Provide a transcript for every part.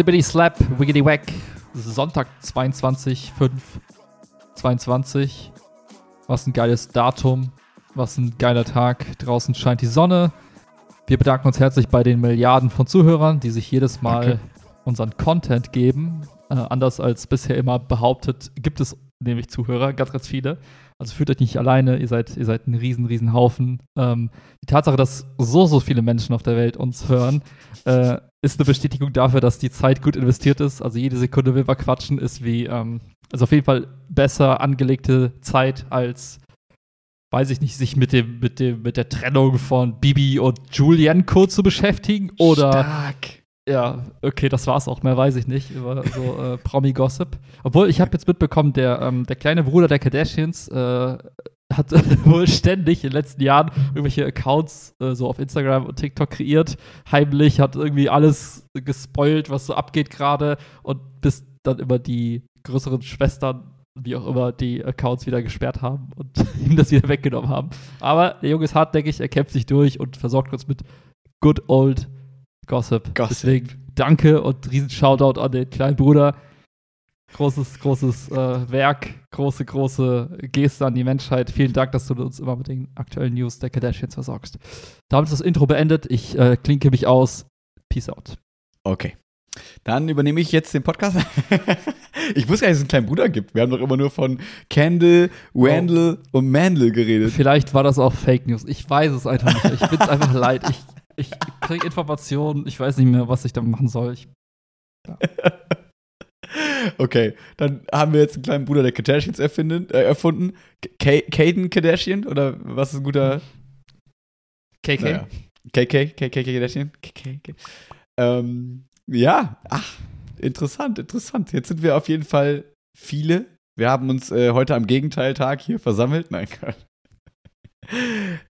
Slippity Slap, Wiggity Wack. Sonntag 22, 5, 22. Was ein geiles Datum. Was ein geiler Tag. Draußen scheint die Sonne. Wir bedanken uns herzlich bei den Milliarden von Zuhörern, die sich jedes Mal Danke. unseren Content geben. Äh, anders als bisher immer behauptet, gibt es nämlich Zuhörer, ganz, ganz viele. Also fühlt euch nicht alleine, ihr seid, ihr seid ein riesen, riesen Haufen. Ähm, die Tatsache, dass so, so viele Menschen auf der Welt uns hören, äh, ist eine Bestätigung dafür, dass die Zeit gut investiert ist. Also jede Sekunde will wir quatschen, ist wie, ähm, also auf jeden Fall besser angelegte Zeit als, weiß ich nicht, sich mit dem, mit dem, mit der Trennung von Bibi und Julienko zu beschäftigen oder Stark. Ja, okay, das war's auch. Mehr weiß ich nicht über so äh, Promi-Gossip. Obwohl, ich habe jetzt mitbekommen, der, ähm, der kleine Bruder der Kardashians äh, hat wohl ständig in den letzten Jahren irgendwelche Accounts äh, so auf Instagram und TikTok kreiert. Heimlich, hat irgendwie alles gespoilt, was so abgeht gerade. Und bis dann immer die größeren Schwestern, wie auch immer, die Accounts wieder gesperrt haben und ihm das wieder weggenommen haben. Aber der Junge ist hartnäckig, er kämpft sich durch und versorgt uns mit good old Gossip. Gossip. Deswegen danke und riesen Shoutout an den kleinen Bruder. Großes, großes äh, Werk, große, große Geste an die Menschheit. Vielen Dank, dass du uns immer mit den aktuellen News der Kardashians versorgst. Damit ist das Intro beendet. Ich äh, klinke mich aus. Peace out. Okay. Dann übernehme ich jetzt den Podcast. ich wusste gar nicht, dass es einen kleinen Bruder gibt. Wir haben doch immer nur von Candle, Wandel und Mandel geredet. Vielleicht war das auch Fake News. Ich weiß es einfach nicht. Ich bin es einfach leid. Ich, ich kriege Informationen. Ich weiß nicht mehr, was ich damit machen soll. Ich, Okay, dann haben wir jetzt einen kleinen Bruder der Kardashians erfinden, äh, erfunden. K Caden Kardashian? Oder was ist ein guter? KK? Naja. KK, KK Kardashian? KK. Ähm, ja, ach, interessant, interessant. Jetzt sind wir auf jeden Fall viele. Wir haben uns äh, heute am Gegenteiltag hier versammelt. Nein, Gott.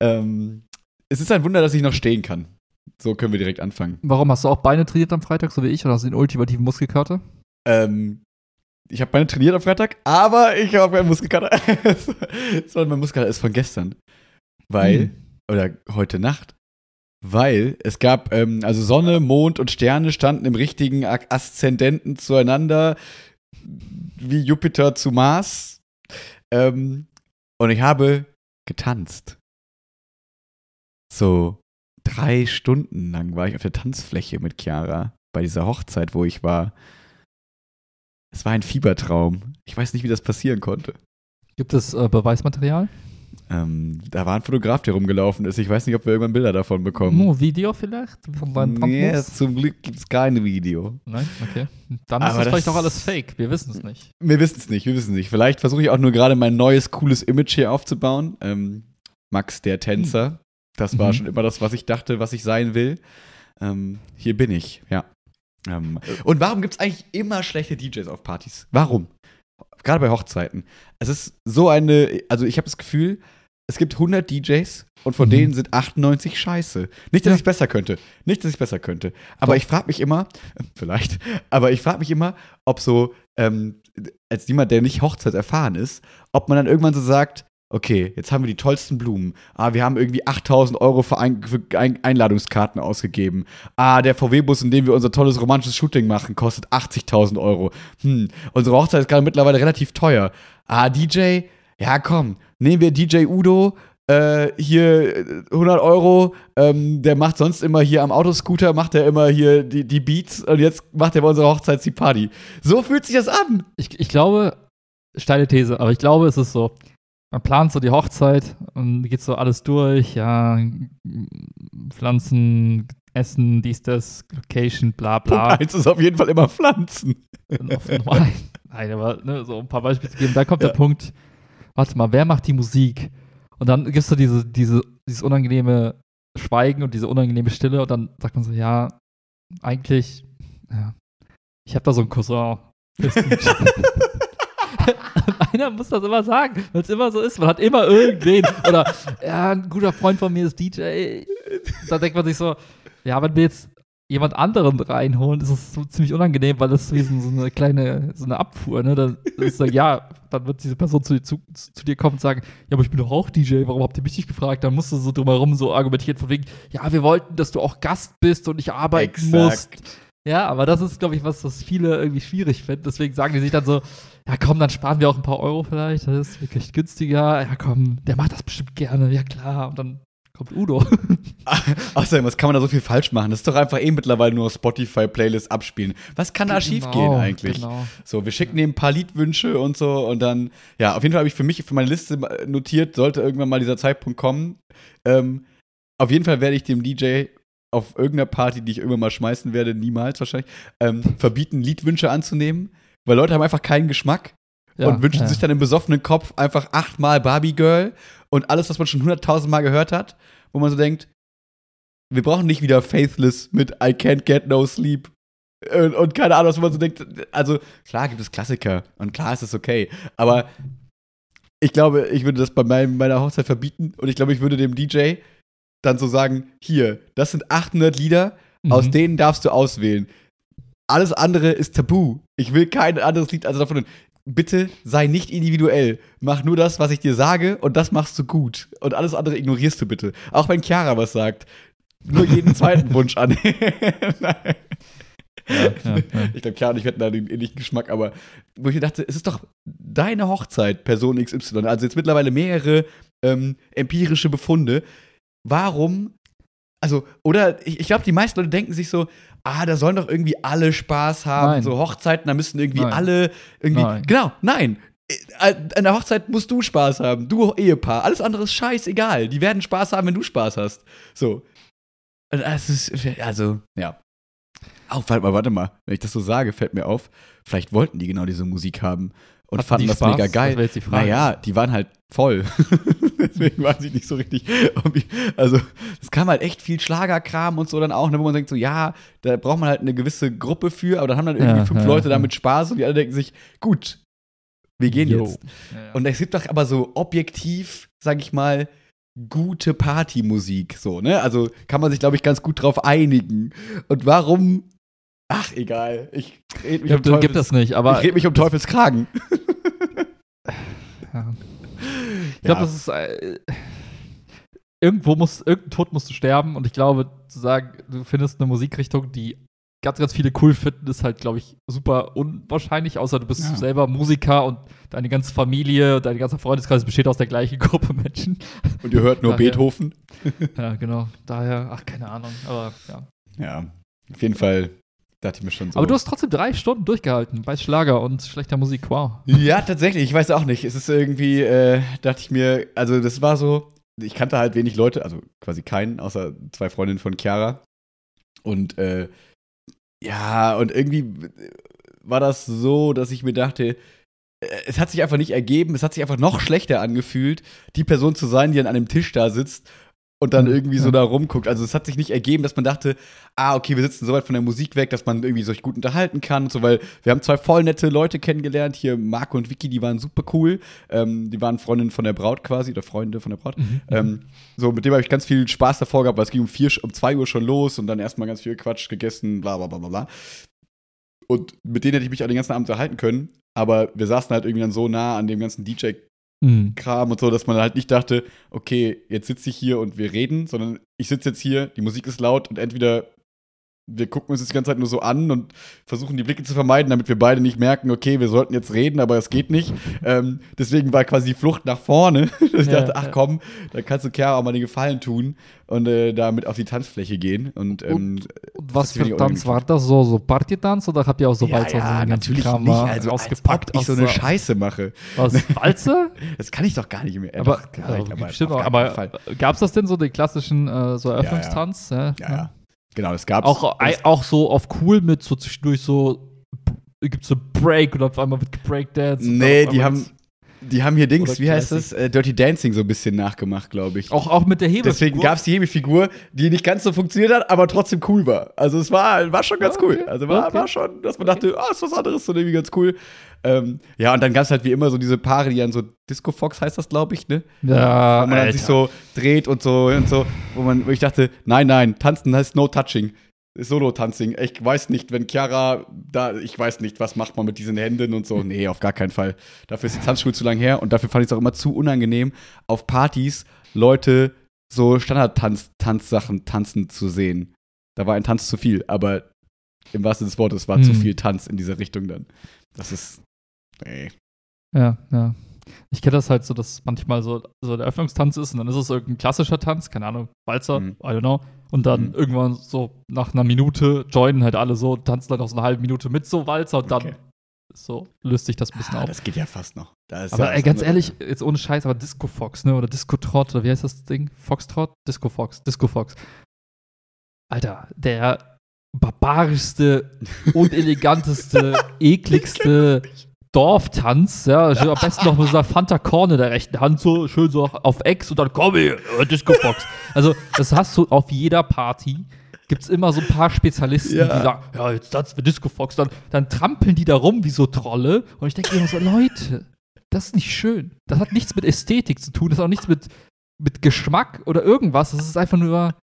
ähm, es ist ein Wunder, dass ich noch stehen kann. So können wir direkt anfangen. Warum hast du auch Beine trainiert am Freitag, so wie ich? Oder hast du den ultimativen Muskelkater? Ähm, ich habe meine trainiert am Freitag, aber ich habe keinen Muskelkater. Sondern mein Muskelkater ist von gestern. Weil, Hm. oder heute Nacht, weil es gab, ähm, also Sonne, Mond und Sterne standen im richtigen Aszendenten zueinander, wie Jupiter zu Mars. Ähm, und ich habe getanzt. So drei Stunden lang war ich auf der Tanzfläche mit Chiara bei dieser Hochzeit, wo ich war. Es war ein Fiebertraum. Ich weiß nicht, wie das passieren konnte. Gibt es äh, Beweismaterial? Ähm, da war ein Fotograf, der rumgelaufen ist. Ich weiß nicht, ob wir irgendwann Bilder davon bekommen. Nur Video vielleicht? Von deinem nee, zum Glück gibt es kein Video. Nein? Okay. Dann Aber ist das vielleicht auch alles fake. Wir wissen es nicht. Wir wissen es nicht, wir wissen es nicht. Vielleicht versuche ich auch nur gerade mein neues, cooles Image hier aufzubauen. Ähm, Max, der Tänzer. Das war Mhm. schon immer das, was ich dachte, was ich sein will. Ähm, hier bin ich, ja. Ähm, und warum gibt es eigentlich immer schlechte DJs auf Partys? Warum? Gerade bei Hochzeiten. Es ist so eine, also ich habe das Gefühl, es gibt 100 DJs und von Mhm. denen sind 98 scheiße. Nicht, dass Ja. ich es besser könnte. Nicht, dass ich es besser könnte. Aber Doch. ich frage mich immer, vielleicht, aber ich frage mich immer, ob so, ähm, als jemand, der nicht hochzeitserfahren ist, ob man dann irgendwann so sagt, okay, jetzt haben wir die tollsten Blumen. Ah, wir haben irgendwie 8000 Euro für, ein, für ein, Einladungskarten ausgegeben. Ah, der VW-Bus, in dem wir unser tolles romantisches Shooting machen, kostet 80.000 Euro. Hm, unsere Hochzeit ist gerade mittlerweile relativ teuer. Ah, DJ, ja komm, nehmen wir DJ Udo, äh, hier äh, 100 Euro, ähm, der macht sonst immer hier am Autoscooter, macht er immer hier die, die Beats und jetzt macht er bei unserer Hochzeit die Party. So fühlt sich das an. Ich, ich glaube, steile These, aber ich glaube, es ist so. Man plant so die Hochzeit und geht so alles durch, ja, Pflanzen, Essen, dies, das, Location, bla Punkt bla. eins ist auf jeden Fall immer Pflanzen. Nein, aber ne, so ein paar Beispiele zu geben. Da kommt Ja. der Punkt, warte mal, wer macht die Musik? Und dann gibst du diese, diese, dieses unangenehme Schweigen und diese unangenehme Stille und dann sagt man so, ja, eigentlich, ja, ich habe da so einen Cousin. Einer muss das immer sagen, weil es immer so ist. Man hat immer irgendwen. Oder, ja, ein guter Freund von mir ist DJ. Da denkt man sich so, ja, wenn wir jetzt jemand anderen reinholen, ist es so ziemlich unangenehm, weil das ist wie so eine kleine, so eine Abfuhr, ne? Dann ist so, ja, dann wird diese Person zu, dir- zu, zu dir kommen und sagen, ja, aber ich bin doch auch DJ, warum habt ihr mich nicht gefragt? Dann musst du so drumherum so argumentieren von wegen, ja, wir wollten, dass du auch Gast bist und nicht arbeiten musst. Ja, aber das ist, glaube ich, was, was viele irgendwie schwierig finden. Deswegen sagen die sich dann so, ja komm, dann sparen wir auch ein paar Euro vielleicht. Das ist wirklich günstiger. Ja komm, der macht das bestimmt gerne. Ja klar. Und dann kommt Udo. Außerdem, was kann man da so viel falsch machen? Das ist doch einfach eh mittlerweile nur Spotify-Playlist abspielen. Was kann da schief gehen eigentlich? Genau. So, wir schicken ihm ein paar Liedwünsche und so und dann, ja, auf jeden Fall habe ich für mich, für meine Liste notiert, sollte irgendwann mal dieser Zeitpunkt kommen. Ähm, auf jeden Fall werde ich dem DJ auf irgendeiner Party, die ich irgendwann mal schmeißen werde, niemals wahrscheinlich, ähm, verbieten, Liedwünsche anzunehmen, weil Leute haben einfach keinen Geschmack Ja, und wünschen ja. sich dann im besoffenen Kopf einfach achtmal Barbie Girl und alles, was man schon hunderttausend Mal gehört hat, wo man so denkt, wir brauchen nicht wieder Faithless mit I can't get no sleep. Und, und keine Ahnung, was man so denkt. Also, klar gibt es Klassiker und klar ist es okay. Aber ich glaube, ich würde das bei meinem, meiner Hochzeit verbieten und ich glaube, ich würde dem DJ dann so sagen: Hier, das sind 800 Lieder, aus Mhm. denen darfst du auswählen. Alles andere ist tabu. Ich will kein anderes Lied also davon. Bitte sei nicht individuell. Mach nur das, was ich dir sage, und das machst du gut. Und alles andere ignorierst du bitte. Auch wenn Chiara was sagt. Nur jeden zweiten Wunsch an. Nein. Ja, ja, ja. Ich glaube, Chiara und ich hätten da den ähnlichen Geschmack, aber wo ich mir dachte, es ist doch deine Hochzeit, Person XY. Also jetzt mittlerweile mehrere ähm, empirische Befunde. Warum also, oder ich, ich glaube, die meisten Leute denken sich so, ah, da sollen doch irgendwie alle Spaß haben. Nein. So Hochzeiten, da müssen irgendwie Nein. alle irgendwie. Nein. Genau, nein. Äh, An der Hochzeit musst du Spaß haben, du Ehepaar. Alles andere ist scheißegal. Die werden Spaß haben, wenn du Spaß hast. So. Und Das ist, also, ja. Auch, warte mal, warte mal. Wenn ich das so sage, fällt mir auf, vielleicht wollten die genau diese Musik haben und Hatten fanden das Spaß? mega geil. Das jetzt die Frage. Naja, die waren halt voll. Deswegen weiß ich nicht so richtig. ob ich- Also, es kam halt echt viel Schlagerkram und so dann auch, ne, wo man denkt so, ja, da braucht man halt eine gewisse Gruppe für, aber dann haben dann irgendwie Ja, fünf ja, Leute ja. damit Spaß und die alle denken sich, gut, wir gehen Jo. jetzt. Ja, ja. Und es gibt doch aber so objektiv, sag ich mal, gute Partymusik, so, ne? Also kann man sich, glaube ich, ganz gut drauf einigen. Und warum? Ach, egal. Ich red mich, um, Gibt, es nicht, aber ich red mich um Teufels Kragen. ja. ich glaube, Ja. das ist äh, irgendwo muss irgendein Tod musst du sterben und ich glaube zu sagen, du findest eine Musikrichtung, die ganz ganz viele cool finden, ist halt glaube ich super unwahrscheinlich, außer du bist Ja. selber Musiker und deine ganze Familie, dein ganzer Freundeskreis besteht aus der gleichen Gruppe Menschen. Und ihr hört nur ja. Beethoven. ja, genau. Daher, ach keine Ahnung, aber ja. Ja, auf jeden Fall dachte ich mir schon so. Aber du hast trotzdem drei Stunden durchgehalten bei Schlager und schlechter Musik. Wow. Ja, tatsächlich. Ich weiß auch nicht. Es ist irgendwie, äh, dachte ich mir, also das war so, ich kannte halt wenig Leute, also quasi keinen, außer zwei Freundinnen von Chiara. Und äh, ja, und irgendwie war das so, dass ich mir dachte, äh, es hat sich einfach nicht ergeben, es hat sich einfach noch schlechter angefühlt, die Person zu sein, die an einem Tisch da sitzt und dann Mhm, irgendwie so da rumguckt. Also es hat sich nicht ergeben, dass man dachte, ah, okay, wir sitzen so weit von der Musik weg, dass man irgendwie sich gut unterhalten kann und so, weil wir haben zwei voll nette Leute kennengelernt. Hier Marco und Vicky, die waren super cool. Ähm, die waren Freundinnen von der Braut quasi, oder Freunde von der Braut. Ähm, so, mit dem habe ich ganz viel Spaß davor gehabt, weil es ging um, vier, um zwei Uhr schon los und dann erstmal ganz viel Quatsch gegessen, bla bla bla bla bla. Und mit denen hätte ich mich auch den ganzen Abend unterhalten können, aber wir saßen halt irgendwie dann so nah an dem ganzen DJ-Kram Mhm. und so, dass man halt nicht dachte, okay, jetzt sitze ich hier und wir reden, sondern ich sitze jetzt hier, die Musik ist laut und entweder wir gucken uns das die ganze Zeit nur so an und versuchen die Blicke zu vermeiden, damit wir beide nicht merken, okay, wir sollten jetzt reden, aber es geht nicht. Ähm, deswegen war quasi die Flucht nach vorne. ich Ja, dachte, ach ja. komm, da kannst du Chiara auch mal den Gefallen tun und äh, damit auf die Tanzfläche gehen. Und, ähm, Und was für weniger Tanz war das? So, so Partytanz oder habt ihr auch so Walzer und so ganzen Kram mal Also, rausgepackt? als ob ich so eine Scheiße mache. Was? Walze? Das kann ich doch gar nicht mehr. Ja, aber doch, kann ja, aber Aber Fall. gab's das denn so, den klassischen äh, so Eröffnungstanz? Ja, Ja, ja. Genau, das gab's. Auch, Das- auch so auf cool mit so zwischendurch so gibt's so Break und auf einmal wird gebreakdance. und Nee, die haben, die haben hier Dings, Oder wie heißt das? Äh, Dirty Dancing so ein bisschen nachgemacht, glaube ich. auch, auch mit der Hebefigur. Deswegen gab es die Hebefigur, die nicht ganz so funktioniert hat, aber trotzdem cool war. Also es war, war schon ganz Okay, cool. Also war, okay. war schon, dass man dachte, ah, ist was anderes, so irgendwie ganz cool. Ähm, ja, und dann gab es halt wie immer so diese Paare, die dann so Disco Fox heißt das, glaube ich, ne? Ja, wo man dann sich so dreht und so und so, wo man, wo ich dachte, nein, nein, tanzen heißt no touching. Solo-Tanzing. Ich weiß nicht, wenn Chiara da, ich weiß nicht, was macht man mit diesen Händen und so. Nee, auf gar keinen Fall. Dafür ist die Tanzschule zu lang her und dafür fand ich es auch immer zu unangenehm, auf Partys Leute so Standard-Tanzsachen tanzen zu sehen. Da war ein Tanz zu viel, aber Im wahrsten Sinne des Wortes war Hm. zu viel Tanz in diese Richtung dann. Das ist. Nee. Ja, ja. Ich kenne das halt so, dass manchmal so, so der Öffnungstanz ist und dann ist es irgendein klassischer Tanz, keine Ahnung, Walzer, Mhm. I don't know. Und dann Mhm. irgendwann so nach einer Minute joinen halt alle so, tanzen dann noch so eine halbe Minute mit so Walzer und dann Okay. so löst sich das ein bisschen Ah, auf. das geht ja fast noch. Aber ja ey, ganz ehrlich, jetzt ohne Scheiß, aber Disco Fox, ne? Oder Disco Trot, oder wie heißt das Ding? Foxtrot? Disco Fox, Disco Fox. Alter, der barbarischste, uneleganteste, ekligste Dorftanz, ja. Also Am besten noch mit so einer Fanta Korn in der rechten Hand, so schön so auf Ex und dann komm hier, äh, Disco Fox. Also, das hast du auf jeder Party. Gibt es immer so ein paar Spezialisten, Ja. die sagen, ja, jetzt tanzen wir Disco Fox. Dann, dann trampeln die da rum wie so Trolle. Und ich denke immer so, Leute, das ist nicht schön. Das hat nichts mit Ästhetik zu tun. Das hat auch nichts mit, mit Geschmack oder irgendwas. Das ist einfach nur.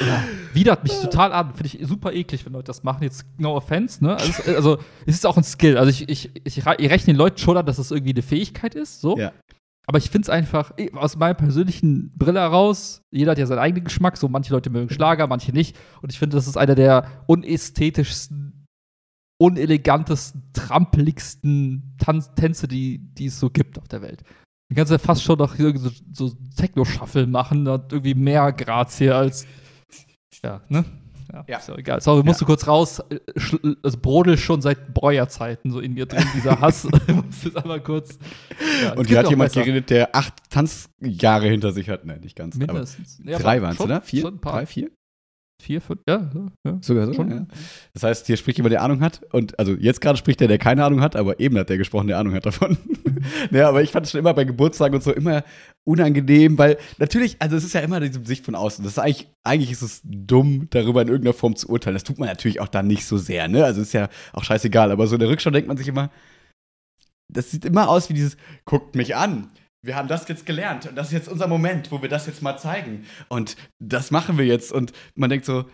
Ja, widert mich total an. Finde ich super eklig, wenn Leute das machen. Jetzt no offense, ne? Also, es- also es ist auch ein Skill. Also ich, ich, ich, ich rechne den Leuten schon an, dass das irgendwie eine Fähigkeit ist. So. Ja. Aber ich finde es einfach, eh, aus meiner persönlichen Brille heraus, jeder hat ja seinen eigenen Geschmack. So manche Leute mögen Schlager, manche nicht. Und ich finde, das ist einer der unästhetischsten, unelegantesten, trampeligsten Tanz Tänze, die, die es so gibt auf der Welt. Du kannst ja fast schon noch irgendwie so, so Techno-Shuffle machen, da hat irgendwie mehr Grazie als. Ja, ne? Ja, Ja. ist ja egal. Sorry, musst du kurz raus. äh, schl- Es brodelt schon seit Breuerzeiten so in mir drin, dieser Hass. muss jetzt einmal kurz. Ja, es Und hier hat jemand besser. geredet, der acht Tanzjahre hinter sich hat. Nein, nicht ganz. Mindestens. Ja, drei waren es, oder? Vier? Schon ein paar. Drei, vier? Vier, fünf, ja, ja. Sogar so. Schon. Ja. Das heißt, hier spricht jemand, der Ahnung hat. Und also jetzt gerade spricht der, der keine Ahnung hat, aber eben hat der gesprochen, der Ahnung hat davon. naja, aber ich fand es schon immer bei Geburtstagen und so immer unangenehm, weil natürlich, also es ist ja immer diese Sicht von außen. Das ist eigentlich, eigentlich ist es dumm, darüber in irgendeiner Form zu urteilen. Das tut man natürlich auch dann nicht so sehr, ne? Also ist ja auch scheißegal. Aber so in der Rückschau denkt man sich immer, das sieht immer aus wie dieses, guckt mich an. Wir haben das jetzt gelernt und das ist jetzt unser Moment, wo wir das jetzt mal zeigen. Und das machen wir jetzt. Und man denkt so,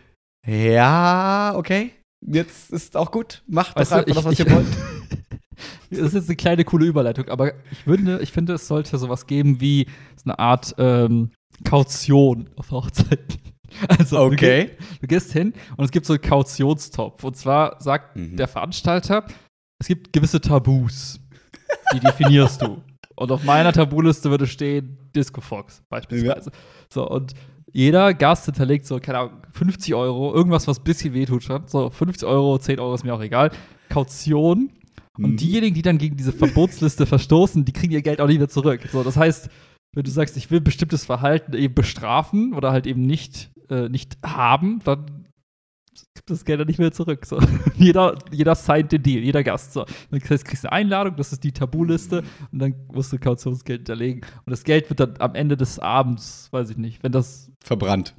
ja, okay, jetzt ist auch gut. Macht Weißt doch du, einfach das, was ich- ihr wollt. Das ist jetzt eine kleine coole Überleitung, aber ich finde, ich finde, es sollte sowas geben wie so eine Art ähm, Kaution auf Hochzeiten. Also, du, Okay. geh, du gehst hin und es gibt so einen Kautionstopf. Und zwar sagt Mhm. der Veranstalter, es gibt gewisse Tabus. Die definierst du. Und auf meiner Tabuliste würde stehen Disco Fox beispielsweise. So, und jeder Gast hinterlegt so, keine Ahnung, 50 Euro, irgendwas, was ein bisschen wehtut schon. So, 50 Euro, 10 Euro ist mir auch egal. Kaution. Und Mhm. diejenigen, die dann gegen diese Verbotsliste verstoßen, die kriegen ihr Geld auch nicht mehr zurück. So, das heißt, wenn du sagst, ich will bestimmtes Verhalten eben bestrafen oder halt eben nicht, äh, nicht haben, dann gibt das Geld dann nicht mehr zurück. So. jeder, jeder signed den Deal, jeder Gast. So. Dann kriegst kriegst du eine Einladung, das ist die Tabuliste und dann musst du Kautionsgeld hinterlegen. Und das Geld wird dann am Ende des Abends, weiß ich nicht, wenn das Verbrannt.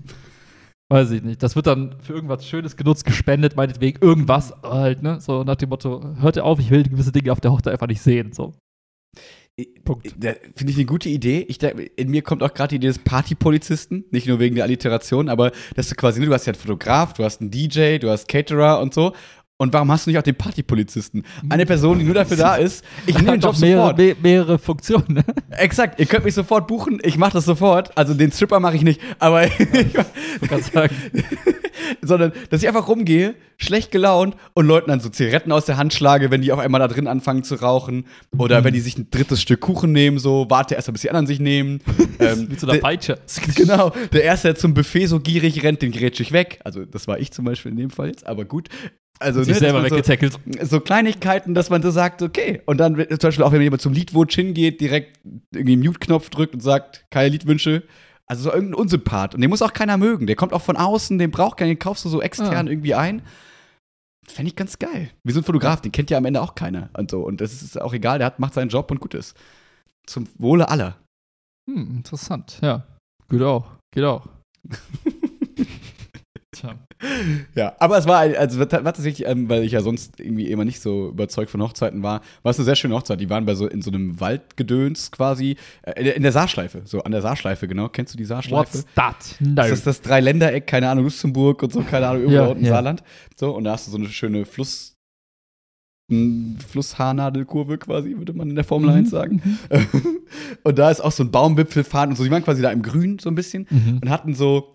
Weiß ich nicht. Das wird dann für irgendwas Schönes genutzt, gespendet, meinetwegen irgendwas halt, ne? So nach dem Motto, hört ihr auf, ich will gewisse Dinge auf der Hochzeit einfach nicht sehen. So. Punkt. Finde ich eine gute Idee. Ich, in mir kommt auch gerade die Idee des Partypolizisten, nicht nur wegen der Alliteration, aber dass du quasi, du hast ja einen Fotograf, du hast einen DJ, du hast Caterer und so. Und warum hast du nicht auch den Partypolizisten? Eine Person, die nur dafür da ist. Ich nehme den Job mehrere, sofort. me mehrere Funktionen, ne? Exakt, ihr könnt mich sofort buchen, ich mache das sofort. Also den Stripper mache ich nicht, aber Ich kann sagen. sondern dass ich einfach rumgehe, schlecht gelaunt und Leuten dann so Zigaretten aus der Hand schlage, wenn die auf einmal da drin anfangen zu rauchen oder Mhm. wenn die sich ein drittes Stück Kuchen nehmen, so warte erst mal, bis die anderen sich nehmen. ähm, Mit so einer Peitsche. Genau, der erste, der zum Buffet so gierig rennt, den grätsch ich weg. Also das war ich zum Beispiel in dem Fall jetzt, aber gut. Also Sich ne, selber weggetackelt. so, so Kleinigkeiten, dass man so sagt, okay. Und dann zum Beispiel auch, wenn jemand zum Liedwunsch hingeht, direkt irgendwie einen Mute-Knopf drückt und sagt, keine Liedwünsche. Also so irgendein Unsympath. Und den muss auch keiner mögen. Der kommt auch von außen, den braucht keiner, den kaufst du so extern Ah. irgendwie ein. Fände ich ganz geil. Wie so ein Fotograf, den kennt ja am Ende auch keiner. Und so. Und das ist auch egal, der hat, macht seinen Job und gut ist. Zum Wohle aller. Hm, interessant, ja. Geht auch. Geht auch. Tja. Ja, aber es war, also war tatsächlich, ähm, weil ich ja sonst irgendwie immer nicht so überzeugt von Hochzeiten war, war es eine sehr schöne Hochzeit. Die waren bei so in so einem Waldgedöns quasi, äh, in der- in der Saarschleife, so an der Saarschleife, genau. Kennst du die Saarschleife? What's that? No. Das ist das Dreiländereck, keine Ahnung, Luxemburg und so, keine Ahnung, irgendwo Ja, unten ja. Saarland. So, und da hast du so eine schöne Fluss, m, Flusshaarnadelkurve quasi, würde man in der Formel 1 sagen. und da ist auch so ein Baumwipfelfahren und so. Die waren quasi da im Grün so ein bisschen Mhm. und hatten so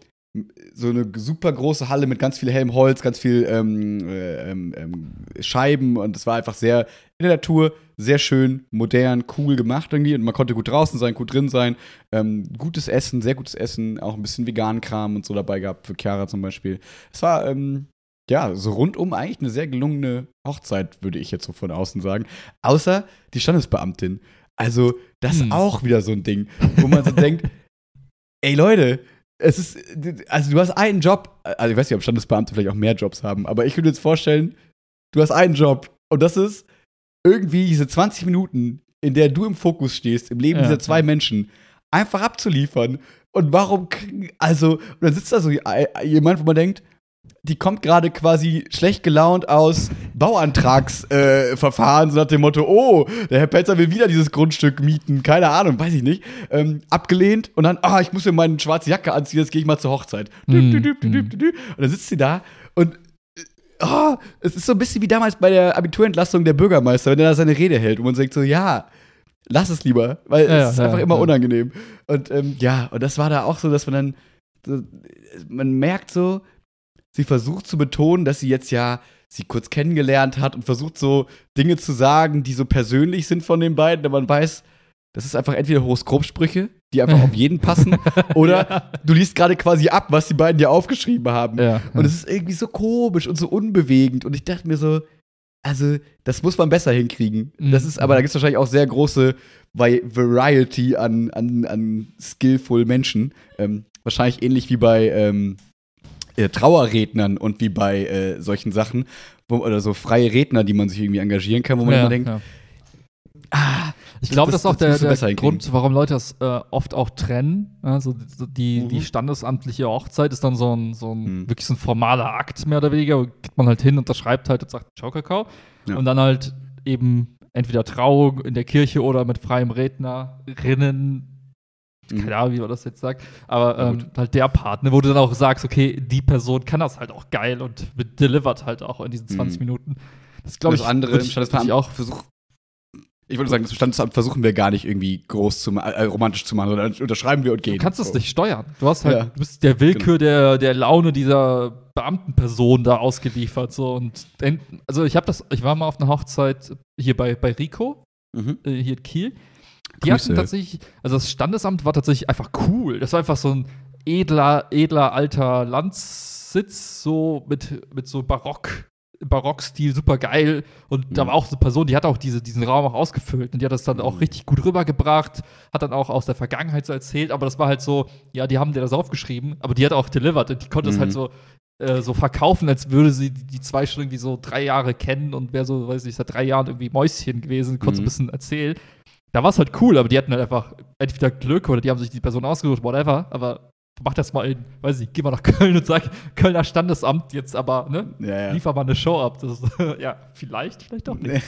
so eine super große Halle mit ganz viel hellem Holz, ganz viel ähm, äh, ähm, ähm, Scheiben und es war einfach sehr in der Natur, sehr schön, modern, cool gemacht irgendwie und man konnte gut draußen sein, gut drin sein, ähm, gutes Essen, sehr gutes Essen, auch ein bisschen veganen Kram und so dabei gehabt für Chiara zum Beispiel. Es war ähm, ja so rundum eigentlich eine sehr gelungene Hochzeit, würde ich jetzt so von außen sagen, außer die Standesbeamtin. Also das Hm. ist auch wieder so ein Ding, wo man so denkt, ey Leute, es ist, also du hast einen Job, also ich weiß nicht, ob Standesbeamte vielleicht auch mehr Jobs haben, aber ich würde jetzt vorstellen, du hast einen Job und das ist irgendwie diese 20 Minuten, in der du im Fokus stehst, im Leben Ja, dieser zwei ja. Menschen, einfach abzuliefern. Und warum, also, und dann sitzt da so jemand, wo man denkt, die kommt gerade quasi schlecht gelaunt aus Bauantragsverfahren, äh, so nach dem Motto, oh, der Herr Pelzer will wieder dieses Grundstück mieten, keine Ahnung, weiß ich nicht. Ähm, abgelehnt und dann, ah, ich muss mir meine schwarze Jacke anziehen, jetzt gehe ich mal zur Hochzeit. Mm. Und dann sitzt sie da und ah, es ist so ein bisschen wie damals bei der Abiturentlassung der Bürgermeister, wenn er da seine Rede hält und man sagt so, ja, lass es lieber, weil Ja, es ist ja, einfach immer ja. unangenehm. Und ähm, ja, und das war da auch so, dass man dann, so, man merkt so, sie versucht zu betonen, dass sie jetzt ja sie kurz kennengelernt hat und versucht so Dinge zu sagen, die so persönlich sind von den beiden, aber man weiß, das ist einfach entweder Horoskopsprüche, die einfach auf jeden passen, oder du liest gerade quasi ab, was die beiden dir aufgeschrieben haben. Ja. Und es ist irgendwie so komisch und so unbewegend. Und ich dachte mir so, also, das muss man besser hinkriegen. Mhm. Das ist, aber da gibt es wahrscheinlich auch sehr große Variety an, an, an skillful Menschen. Ähm, wahrscheinlich ähnlich wie bei ähm, äh, Trauerrednern und wie bei äh, solchen Sachen. Wo, oder so freie Redner, die man sich irgendwie engagieren kann, wo man ja, immer denkt, ja. ah, Ich glaube, das- das, ist auch der, der. Grund, warum Leute das äh, oft auch trennen. Also so die, Mhm. die standesamtliche Hochzeit ist dann so ein, so ein Mhm. wirklich so ein formaler Akt, mehr oder weniger. Geht man halt hin, unterschreibt halt und sagt Ciao Kakao. Ja. Und dann halt eben entweder Trauung in der Kirche oder mit freiem Rednerinnen. Keine Ahnung, wie man das jetzt sagt. Aber ähm, halt der Partner, wo du dann auch sagst, okay, die Person kann das halt auch geil und delivert halt auch in diesen 20 Mhm. Minuten. Das glaube ich, das andere ich, ich auch Versuch. Ich würde sagen, das Standesamt versuchen wir gar nicht irgendwie groß zu äh, romantisch zu machen, sondern unterschreiben wir und gehen. Du kannst es So. nicht steuern. Du hast halt, Ja. Genau. du bist der Willkür der, der Laune dieser Beamtenperson da ausgeliefert. So. Und also ich habe das, ich war mal auf einer Hochzeit hier bei, bei Rico, Mhm. äh, hier in Kiel. Die Grüße. hatten tatsächlich, also das Standesamt war tatsächlich einfach cool. Das war einfach so ein edler, edler alter Landssitz, so mit, mit so Barock. Barockstil, super geil. Und da Mhm. war auch so eine Person, die hat auch diese, diesen Raum auch ausgefüllt. Und die hat das dann auch Mhm. richtig gut rübergebracht, hat dann auch aus der Vergangenheit so erzählt. Aber das war halt so, ja, die haben dir das aufgeschrieben, aber die hat auch delivered. Und die konnte es Mhm. halt so, äh, so verkaufen, als würde sie die, die zwei schon irgendwie so drei Jahre kennen und wäre so, weiß ich, seit drei Jahren irgendwie Mäuschen gewesen, so Mhm. ein bisschen erzählen. Da war es halt cool, aber die hatten halt einfach entweder Glück oder die haben sich die Person ausgesucht, whatever. Aber mach das mal in, weiß ich, geh mal nach Köln und sag, Kölner Standesamt jetzt aber, ne? Ja, ja. Liefer mal eine Show ab. Das ist, ja, vielleicht, vielleicht auch nicht.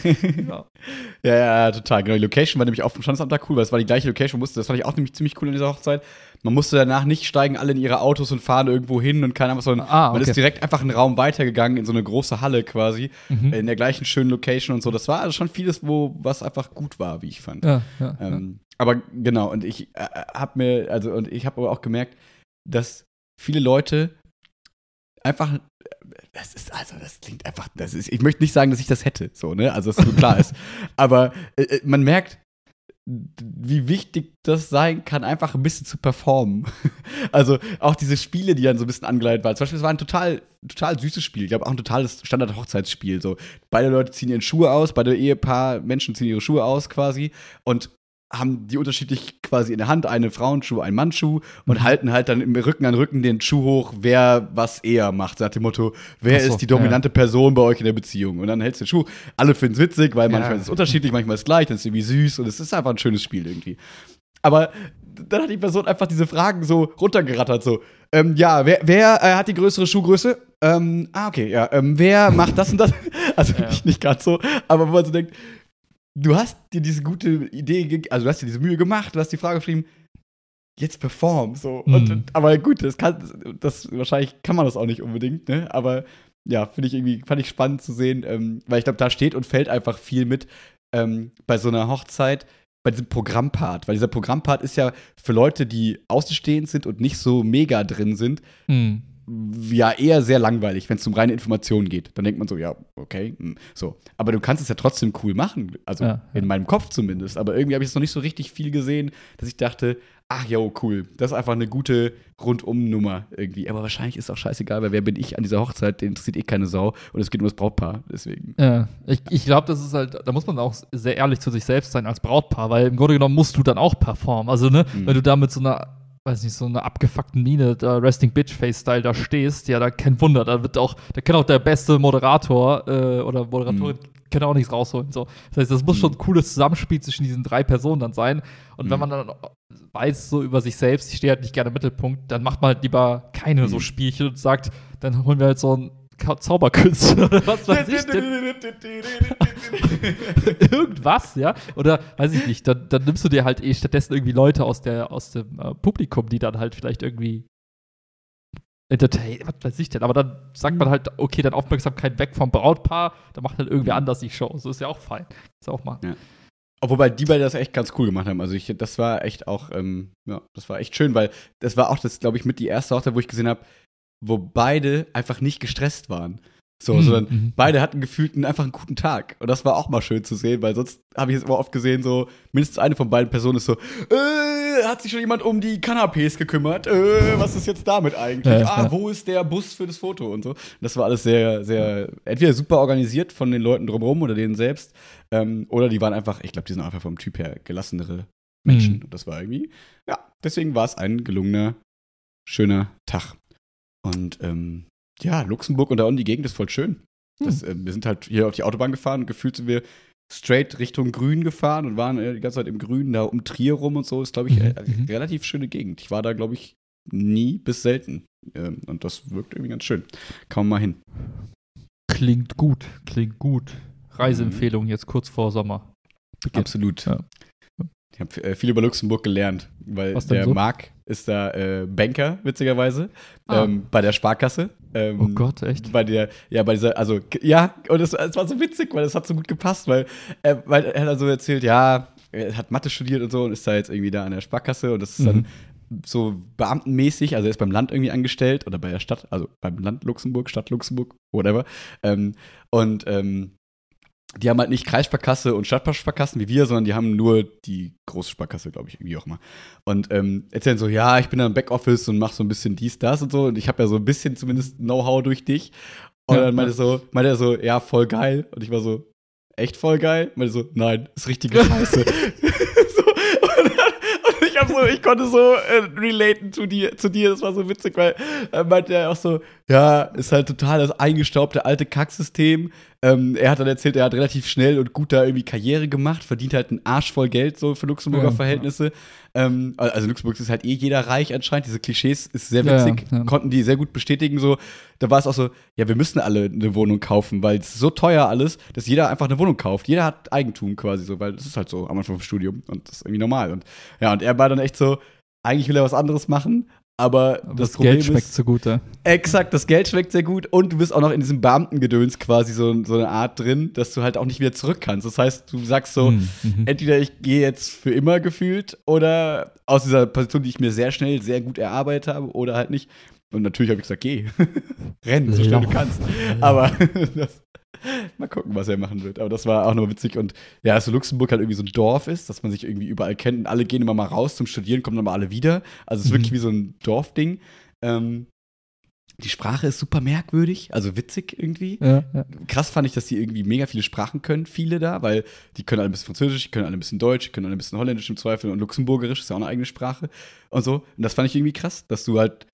ja. Ja, ja, total. Genau, die Location war nämlich auch vom Standesamt da cool, weil es war die gleiche Location. Musste, das fand ich auch nämlich ziemlich cool in dieser Hochzeit. Man musste danach nicht steigen alle in ihre Autos und fahren irgendwo hin und keine Ahnung was, sondern Ah, man okay. ist direkt einfach einen Raum weitergegangen in so eine große Halle quasi, Mhm. in der gleichen schönen Location und so. Das war also schon vieles, wo was einfach gut war, wie ich fand. Ja, ja, ja. Ähm, aber genau, und ich äh, habe mir, also, und ich habe aber auch gemerkt, dass viele Leute einfach, das ist, also, das klingt einfach, das ist, ich möchte nicht sagen, dass ich das hätte, so, ne, also, dass es so klar ist. Aber äh, äh, man merkt, wie wichtig das sein kann, einfach ein bisschen zu performen. Also auch diese Spiele, die dann so ein bisschen angeleitet waren. Zum Beispiel, es war ein total, total süßes Spiel. Ich glaube, auch ein totales Standard-Hochzeitsspiel. So, beide Leute ziehen ihren Schuhe aus, beide Ehepaar, Menschen ziehen ihre Schuhe aus quasi und haben die unterschiedlich quasi in der Hand, eine Frauenschuh, ein Mannschuh und Mhm. halten halt dann im Rücken an Rücken den Schuh hoch, wer was eher macht. Nach dem Motto, wer so, ist die dominante Person bei euch in der Beziehung? Und dann hältst du den Schuh. Alle finden es witzig, weil Ja. manchmal ist es unterschiedlich, manchmal ist es gleich, dann ist es irgendwie süß und es ist einfach ein schönes Spiel irgendwie. Aber dann hat die Person einfach diese Fragen so runtergerattert, so, ähm, ja, wer, wer äh, hat die größere Schuhgröße? Ähm, ah, okay, ja, ähm, wer macht das und das? Also Ja. nicht, nicht ganz so, aber wo man so denkt, du hast dir diese gute Idee, also du hast dir diese Mühe gemacht, du hast die Frage geschrieben, jetzt perform, so. Mhm. Und, aber gut, das kann, das, wahrscheinlich kann man das auch nicht unbedingt, ne, aber ja, finde ich irgendwie, fand ich spannend zu sehen, ähm, weil ich glaube, da steht und fällt einfach viel mit, ähm, bei so einer Hochzeit, bei diesem Programmpart, weil dieser Programmpart ist ja für Leute, die außenstehend sind und nicht so mega drin sind, Hm. Ja eher sehr langweilig, wenn es um reine Informationen geht. Dann denkt man so, ja, okay, hm, so. Aber du kannst es ja trotzdem cool machen, also Ja, in meinem Kopf zumindest. Aber irgendwie habe ich es noch nicht so richtig viel gesehen, dass ich dachte, ach jo, cool, das ist einfach eine gute Rundum-Nummer irgendwie. Aber wahrscheinlich ist auch scheißegal, weil wer bin ich an dieser Hochzeit, den interessiert eh keine Sau und es geht um das Brautpaar, deswegen. Ja, ich, ich glaube, das ist halt, da muss man auch sehr ehrlich zu sich selbst sein als Brautpaar, weil im Grunde genommen musst du dann auch performen. Also, ne, Mhm. wenn du da mit so einer, weiß nicht, so einer abgefuckten Miene, da Resting Bitch Face-Style da stehst, ja, da kein Wunder, da wird auch, da kann auch der beste Moderator äh, oder Moderatorin kann auch nichts rausholen. So. Das heißt, das muss Mhm. schon ein cooles Zusammenspiel zwischen diesen drei Personen dann sein. Und wenn Mhm. man dann weiß so über sich selbst, ich stehe halt nicht gerne im Mittelpunkt, dann macht man halt lieber keine so Mhm. Spielchen und sagt, dann holen wir halt so einen Ka- Zauberkünstler oder was weiß ich denn. irgendwas, ja. Oder weiß ich nicht, dann, dann nimmst du dir halt eh stattdessen irgendwie Leute aus, der, aus dem äh, Publikum, die dann halt vielleicht irgendwie entertain, was weiß ich denn. Aber dann sagt man halt, okay, dann Aufmerksamkeit weg vom Brautpaar, dann macht halt irgendwer anders die Show. So ist ja auch fein. Ist ja auch mal. Auch Wobei die beide das echt ganz cool gemacht haben. Also ich, das war echt auch, ähm, ja, das war echt schön, weil das war auch das, glaube ich, mit die erste Hochzeit, wo ich gesehen habe, wo beide einfach nicht gestresst waren. So, Mhm, sondern mhm. beide hatten gefühlt einen, einfach einen guten Tag. Und das war auch mal schön zu sehen, weil sonst habe ich es immer oft gesehen, so, mindestens eine von beiden Personen ist so, äh, hat sich schon jemand um die Kanapés gekümmert? Äh, was ist jetzt damit eigentlich? Ah, wo ist der Bus für das Foto und so? Das war alles sehr, sehr, entweder super organisiert von den Leuten drumherum oder denen selbst, ähm, oder die waren einfach, ich glaube, die sind einfach vom Typ her gelassenere Menschen. Mhm. Und das war irgendwie, ja, deswegen war es ein gelungener, schöner Tag. Und ähm, ja, Luxemburg und da unten die Gegend ist voll schön. Das, äh, wir sind halt hier auf die Autobahn gefahren und gefühlt sind wir straight Richtung Grün gefahren und waren äh, die ganze Zeit im Grün, da um Trier rum und so. Ist, glaube ich, Mhm, äh, mhm. relativ schöne Gegend. Ich war da, glaube ich, nie bis selten. Ähm, und das wirkt irgendwie ganz schön. Man mal hin. Klingt gut, klingt gut. Reiseempfehlung jetzt kurz vor Sommer. Beginnt. Absolut. Ja. Ich habe äh, viel über Luxemburg gelernt, weil der so? Marc ist da äh, Banker, witzigerweise, Ah. ähm, bei der Sparkasse. Ähm, Oh Gott, echt? Bei der, ja, bei dieser, also, ja, und es, es war so witzig, weil es hat so gut gepasst, weil, äh, weil er hat dann so erzählt, ja, er hat Mathe studiert und so und ist da jetzt irgendwie da an der Sparkasse und das ist dann Mhm. so beamtenmäßig, also er ist beim Land irgendwie angestellt oder bei der Stadt, also beim Land Luxemburg, Stadt Luxemburg, whatever. Ähm, und ähm, die haben halt nicht Kreissparkasse und Stadtsparkassen wie wir, sondern die haben nur die große Sparkasse, glaube ich, irgendwie auch mal. Und ähm, erzählen so, ja, ich bin da im Backoffice und mache so ein bisschen dies, das und so. Und ich habe ja so ein bisschen zumindest Know-how durch dich. Und dann meinte, so, meinte er so, ja, voll geil. Und ich war so, echt voll geil? Meinte so, nein, ist richtige Scheiße. so, und, dann, und ich hab so, ich konnte so äh, relaten zu dir, zu dir, das war so witzig, weil er meinte ja auch so, ja, ist halt total das eingestaubte alte Kacksystem. Ähm, er hat dann erzählt, er hat relativ schnell und gut da irgendwie Karriere gemacht, verdient halt einen Arsch voll Geld so für Luxemburger Ja, Verhältnisse. Ähm, also Luxemburg ist halt eh jeder reich anscheinend. Diese Klischees ist sehr Ja, witzig, ja, ja. konnten die sehr gut bestätigen. So, da war es auch so, ja, wir müssen alle eine Wohnung kaufen, weil es ist so teuer alles, dass jeder einfach eine Wohnung kauft. Jeder hat Eigentum quasi so, weil das ist halt so am Anfang vom Studium und das ist irgendwie normal. Und ja, und er war dann echt so, eigentlich will er was anderes machen, aber, Aber das, das, Geld schmeckt ist, zugute. Exakt, das Geld schmeckt sehr gut und du bist auch noch in diesem Beamtengedöns quasi so, so eine Art drin, dass du halt auch nicht wieder zurück kannst. Das heißt, du sagst so, Mhm, mhm. entweder ich gehe jetzt für immer gefühlt oder aus dieser Position, die ich mir sehr schnell, sehr gut erarbeitet habe oder halt nicht. Und natürlich habe ich gesagt, geh, renn, so schnell du kannst. Aber das, mal gucken, was er machen wird. Aber das war auch noch witzig. Und ja, dass so Luxemburg halt irgendwie so ein Dorf ist, dass man sich irgendwie überall kennt und alle gehen immer mal raus zum Studieren, kommen dann mal alle wieder. Also es ist Mhm. wirklich wie so ein Dorfding. Ähm, die Sprache ist super merkwürdig, also witzig irgendwie. Ja, ja. Krass fand ich, dass die irgendwie mega viele Sprachen können, viele da, weil die können alle ein bisschen Französisch, die können alle ein bisschen Deutsch, die können alle ein bisschen Holländisch im Zweifel und Luxemburgerisch ist ja auch eine eigene Sprache und so. Und das fand ich irgendwie krass, dass du halt,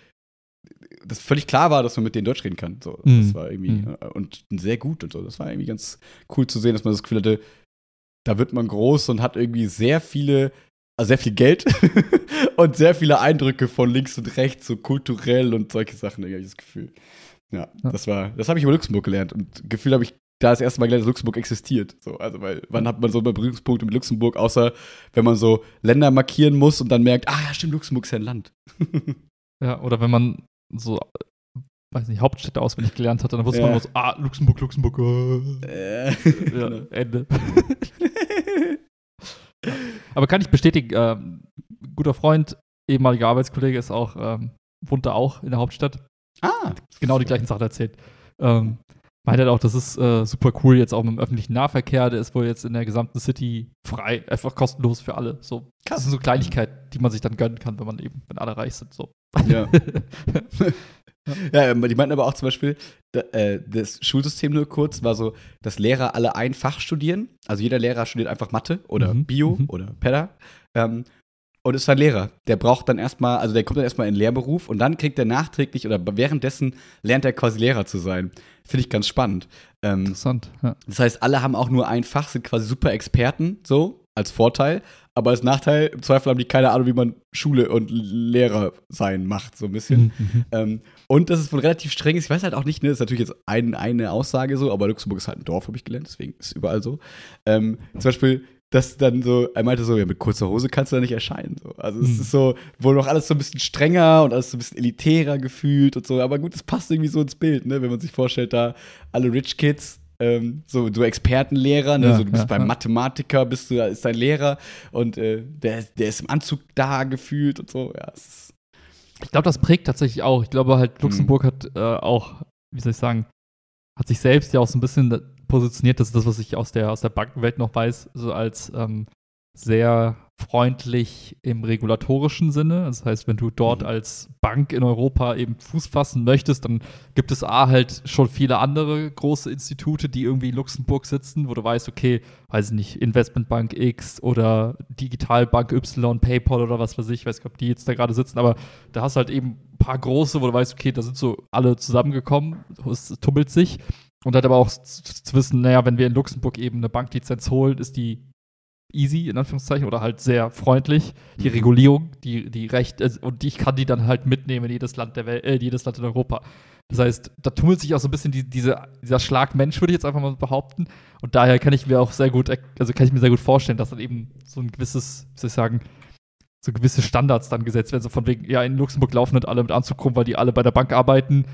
dass völlig klar war, dass man mit denen Deutsch reden kann. So, Mhm. das war irgendwie, Mhm. äh, und sehr gut und so. Das war irgendwie ganz cool zu sehen, dass man das Gefühl hatte, da wird man groß und hat irgendwie sehr viele, also sehr viel Geld und sehr viele Eindrücke von links und rechts, so kulturell und solche Sachen, irgendwie ich das Gefühl. Ja, Ja. das war, das habe ich über Luxemburg gelernt und Gefühl habe ich da das erste Mal gelernt, dass Luxemburg existiert. So, also, weil, wann hat man so Berührungspunkte mit Luxemburg, außer wenn man so Länder markieren muss und dann merkt, ah ja, stimmt, Luxemburg ist ja ein Land. ja, oder wenn man so, weiß nicht, Hauptstädte auswendig gelernt hat, dann wusste Ja. man so, ah, Luxemburg, Luxemburg, äh. Äh, ja, Ende. Aber kann ich bestätigen, ähm, guter Freund, ehemaliger Arbeitskollege ist auch, ähm, wohnt da auch in der Hauptstadt. Ah. Genau die gleichen Sachen erzählt. Ähm, meint halt auch, das ist äh, super cool jetzt auch mit dem öffentlichen Nahverkehr. Der ist wohl jetzt in der gesamten City frei, einfach kostenlos für alle. So, das sind so Kleinigkeiten, die man sich dann gönnen kann, wenn man eben, wenn alle reich sind. So. Ja. ja, ähm, die meinten aber auch zum Beispiel, äh, das Schulsystem nur kurz war so, dass Lehrer alle ein Fach studieren. Also jeder Lehrer studiert einfach Mathe oder Mhm, Bio mhm. oder Pedda. Ähm, und ist ein Lehrer. Der braucht dann erstmal, also der kommt dann erstmal in den Lehrberuf und dann kriegt er nachträglich oder währenddessen lernt er quasi Lehrer zu sein. Finde ich ganz spannend. Ähm, Interessant. Ja. das heißt, alle haben auch nur ein Fach, sind quasi super Experten, so, als Vorteil. Aber als Nachteil, im Zweifel haben die keine Ahnung, wie man Schule und Lehrer sein macht, so ein bisschen. Mhm. Ähm, und das ist wohl relativ streng. Ich weiß halt auch nicht, ne, das ist natürlich jetzt ein, eine Aussage so, aber Luxemburg ist halt ein Dorf, habe ich gelernt, deswegen ist es überall so. Ähm, zum Beispiel, dass dann so, er meinte so, ja, mit kurzer Hose kannst du da nicht erscheinen. So. Also es Mhm. ist so, wohl noch alles so ein bisschen strenger und alles so ein bisschen elitärer gefühlt und so. Aber gut, es passt irgendwie so ins Bild, ne, wenn man sich vorstellt, da alle Rich Kids. Ähm, so, so Expertenlehrer, ne? Ja, so, du bist ja, beim ja. Mathematiker, bist du, ist dein Lehrer und äh, der, der ist im Anzug da gefühlt und so. Ja, Ich glaube, das prägt tatsächlich auch. Ich glaube Mhm. halt, Luxemburg hat äh, auch, wie soll ich sagen, hat sich selbst ja auch so ein bisschen da- positioniert, das ist das, was ich aus der, aus der Bankenwelt noch weiß, so als ähm, sehr freundlich im regulatorischen Sinne. Das heißt, wenn du dort Mhm. als Bank in Europa eben Fuß fassen möchtest, dann gibt es A halt schon viele andere große Institute, die irgendwie in Luxemburg sitzen, wo du weißt, okay, weiß ich nicht, Investmentbank X oder Digitalbank Y, PayPal oder was weiß ich, weiß nicht, ob die jetzt da gerade sitzen, aber da hast du halt eben ein paar große, wo du weißt, okay, da sind so alle zusammengekommen, es tummelt sich. Und halt aber auch zu wissen, naja, wenn wir in Luxemburg eben eine Banklizenz holen, ist die easy, in Anführungszeichen, oder halt sehr freundlich. Die. Regulierung, die, die Recht, also, und ich kann die dann halt mitnehmen in jedes Land der Welt, äh, jedes Land in Europa. Das heißt, da tummelt sich auch so ein bisschen die, diese, dieser Schlag Mensch, würde ich jetzt einfach mal behaupten. Und daher kann ich mir auch sehr gut, also kann ich mir sehr gut vorstellen, dass dann eben so ein gewisses, wie soll ich sagen, so gewisse Standards dann gesetzt werden. So von wegen, ja, in Luxemburg laufen nicht alle mit Anzug rum, weil die alle bei der Bank arbeiten.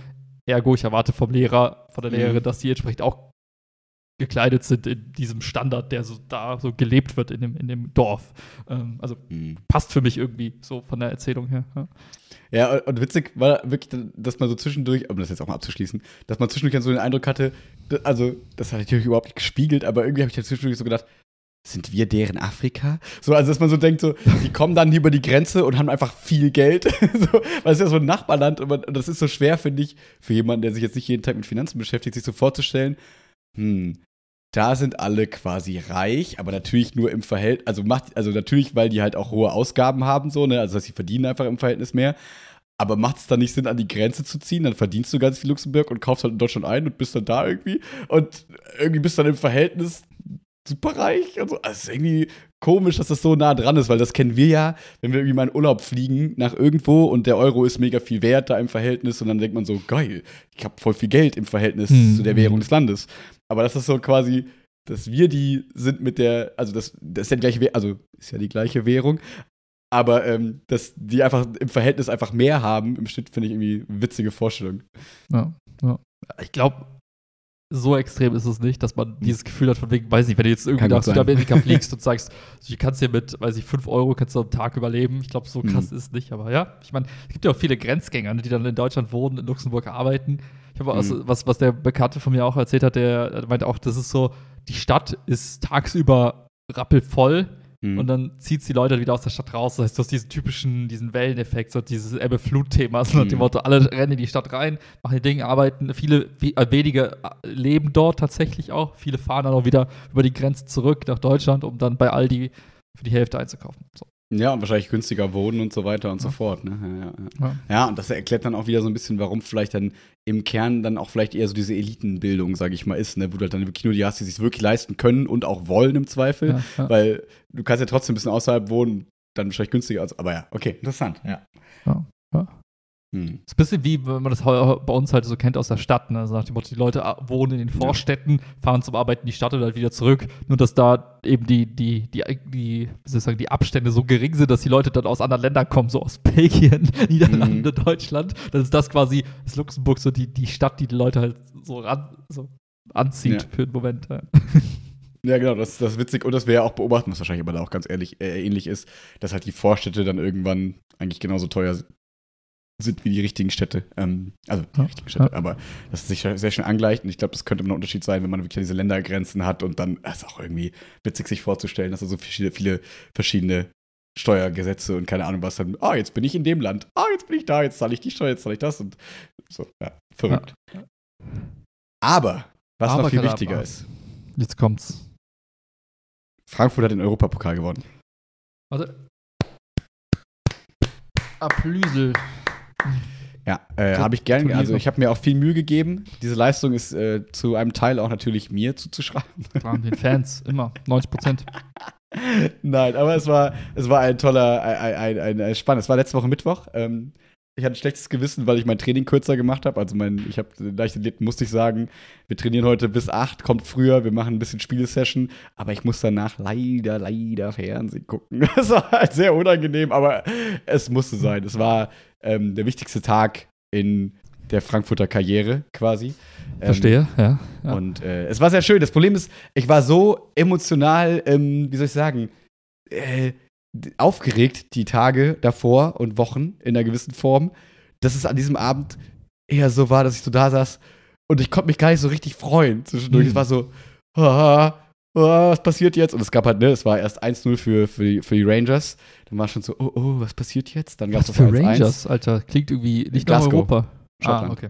Ergo, ich erwarte vom Lehrer, von der Mhm. Lehrerin, dass die entsprechend auch gekleidet sind in diesem Standard, der so da so gelebt wird in dem, in dem Dorf. Ähm, also Mhm. passt für mich irgendwie so von der Erzählung her. Ja. Ja, und, witzig war wirklich, dass man so zwischendurch, um das jetzt auch mal abzuschließen, dass man zwischendurch dann so den Eindruck hatte, also, das hat natürlich überhaupt nicht gespiegelt, aber irgendwie habe ich dann zwischendurch so gedacht, sind wir deren Afrika? So, also, dass man so denkt, so, die kommen dann über die Grenze und haben einfach viel Geld. so, weil es ist ja so ein Nachbarland und, man, und das ist so schwer, finde ich, für jemanden, der sich jetzt nicht jeden Tag mit Finanzen beschäftigt, sich so vorzustellen, hm, da sind alle quasi reich, aber natürlich nur im Verhältnis, also macht, also natürlich, weil die halt auch hohe Ausgaben haben, so, ne, also dass sie verdienen einfach im Verhältnis mehr. Aber macht es dann nicht Sinn, an die Grenze zu ziehen? Dann verdienst du ganz viel Luxemburg und kaufst halt in Deutschland ein und bist dann da irgendwie. Und irgendwie bist du dann im Verhältnis super reich und so. Also es ist irgendwie komisch, dass das so nah dran ist, weil das kennen wir ja, wenn wir irgendwie mal in Urlaub fliegen nach irgendwo und der Euro ist mega viel wert da im Verhältnis und dann denkt man so, geil, ich habe voll viel Geld im Verhältnis Hm. zu der Währung des Landes. Aber das ist so quasi, dass wir die sind mit der, also das, das ist ja die gleiche Währung, also ist ja die gleiche Währung, aber ähm, dass die einfach im Verhältnis einfach mehr haben, im Schnitt finde ich irgendwie witzige Vorstellung. Ja, ja. Ich glaube, so extrem ist es nicht, dass man dieses Gefühl hat, von wegen, weiß nicht, wenn du jetzt irgendwie nach. Südamerika fliegst und sagst, du kannst hier mit, weiß ich, 5 Euro kannst du am Tag überleben. Ich glaube, so Mhm. krass ist es nicht. Aber ja, ich meine, es gibt ja auch viele Grenzgänger, ne, die dann in Deutschland wohnen, in Luxemburg arbeiten. Ich habe Mhm. was, was der Bekannte von mir auch erzählt hat, der, meinte auch, das ist so, die Stadt ist tagsüber rappelvoll Mhm. und dann zieht die Leute wieder aus der Stadt raus. Das heißt, du hast diesen typischen, diesen Welleneffekt, so dieses Ebbe-Flut-Thema, so nach dem Mhm. Motto, alle rennen in die Stadt rein, machen ihr Ding, arbeiten, viele, äh, wenige äh, leben dort tatsächlich auch, viele fahren dann auch wieder über die Grenze zurück nach Deutschland, um dann bei Aldi für die Hälfte einzukaufen. So. Ja, und wahrscheinlich günstiger wohnen und so weiter und so Ja. fort. Ne? Ja, ja, ja. Und das erklärt dann auch wieder so ein bisschen, warum vielleicht dann im Kern dann auch vielleicht eher so diese Elitenbildung, sage ich mal, ist, ne? wo du halt dann wirklich nur die hast, die sich wirklich leisten können und auch wollen im Zweifel. Weil du kannst ja trotzdem ein bisschen außerhalb wohnen, dann wahrscheinlich günstiger. Als, aber ja, okay, interessant. Ja, ja. Hm. ist ein bisschen wie, wenn man das bei uns halt so kennt aus der Stadt. Ne? Also nach dem Motto, die Leute a- wohnen in den Vorstädten, fahren zum Arbeiten in die Stadt und halt wieder zurück. Nur, dass da eben die, die, die, die, wie soll ich sagen, die Abstände so gering sind, dass die Leute dann aus anderen Ländern kommen, so aus Belgien, Niederlande, Deutschland. Dann ist das quasi, ist Luxemburg so die, die Stadt, die die Leute halt so, ran, so anzieht Ja. für den Moment. Ja. Ja, genau, das, das ist witzig und das wäre auch beobachten, was wahrscheinlich aber da auch ganz ehrlich äh, ähnlich ist, dass halt die Vorstädte dann irgendwann eigentlich genauso teuer sind wie die richtigen Städte. Ähm, also die Ja, richtigen Städte, ja. aber das sich sehr schön angleicht und ich glaube, das könnte immer ein Unterschied sein, wenn man wirklich diese Ländergrenzen hat und dann ist auch irgendwie witzig sich vorzustellen, dass da so viele, viele verschiedene Steuergesetze und keine Ahnung was dann, ah, jetzt bin ich in dem Land, ah, jetzt bin ich da, jetzt zahle ich die Steuer, jetzt zahle ich das und so, ja, verrückt. Aber, was Aber noch viel wichtiger ist, Jetzt kommt's. Frankfurt hat den Europapokal gewonnen. Warte. Applüsel. Ja, äh, habe ich gern, also ich habe mir auch viel Mühe gegeben. Diese Leistung ist äh, zu einem Teil auch natürlich mir zuzuschreiben. Klar, den Fans, immer. 90 Prozent. Nein, aber es war, es war ein toller, ein, ein, ein, spannend. Es war letzte Woche Mittwoch. Ähm, ich hatte ein schlechtes Gewissen, weil ich mein Training kürzer gemacht habe. Also mein, ich habe leicht erlebt, musste ich sagen, wir trainieren heute bis 8, kommt früher, wir machen ein bisschen Spielesession, aber ich muss danach leider, leider Fernsehen gucken. Das war halt sehr unangenehm, aber es musste sein. Es war ähm, der wichtigste Tag in der Frankfurter Karriere quasi. Ähm, Verstehe, ja. ja. und äh, es war sehr schön. Das Problem ist, ich war so emotional, ähm, wie soll ich sagen, äh, aufgeregt die Tage davor und Wochen in einer gewissen Form, dass es an diesem Abend eher so war, dass ich so da saß und ich konnte mich gar nicht so richtig freuen zwischendurch. Hm. Es war so, ah, ah, was passiert jetzt? Und es gab halt, ne, es war erst 1-0 für, für, die, für die Rangers. Dann war schon so, oh, oh, was passiert jetzt? Dann gab es für Rangers, Alter. Klingt irgendwie nicht nach. Europa. Ah, Schottland. okay.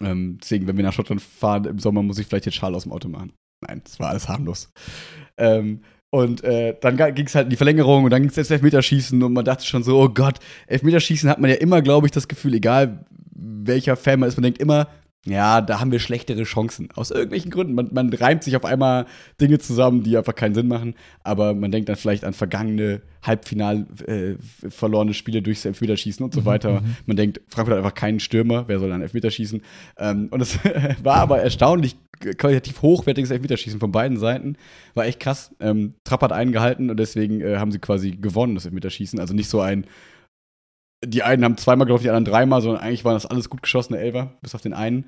Ähm, deswegen, wenn wir nach Schottland fahren im Sommer, muss ich vielleicht den Schal aus dem Auto machen. Nein, das war alles harmlos. Ähm, und äh, dann ging es halt in die Verlängerung und dann ging es ins Elfmeterschießen und man dachte schon so, oh Gott, Elfmeterschießen hat man ja immer, glaube ich, das Gefühl, egal welcher Fan man ist, man denkt immer, ja, da haben wir schlechtere Chancen. Aus irgendwelchen Gründen. Man, man reimt sich auf einmal Dinge zusammen, die einfach keinen Sinn machen. Aber man denkt dann vielleicht an vergangene Halbfinal äh, verlorene Spiele durchs Elfmeterschießen und so Mhm, weiter. mhm. Man denkt, Frankfurt hat einfach keinen Stürmer. Wer soll dann Elfmeterschießen? Ähm, und es war aber erstaunlich qualitativ hochwertiges Elfmeterschießen von beiden Seiten. War echt krass. Ähm, Trapp hat einen gehalten und deswegen äh, haben sie quasi gewonnen, das Elfmeterschießen. Also nicht so ein die einen haben zweimal gelaufen, die anderen dreimal, sondern eigentlich waren das alles gut geschossene Elfer, bis auf den einen.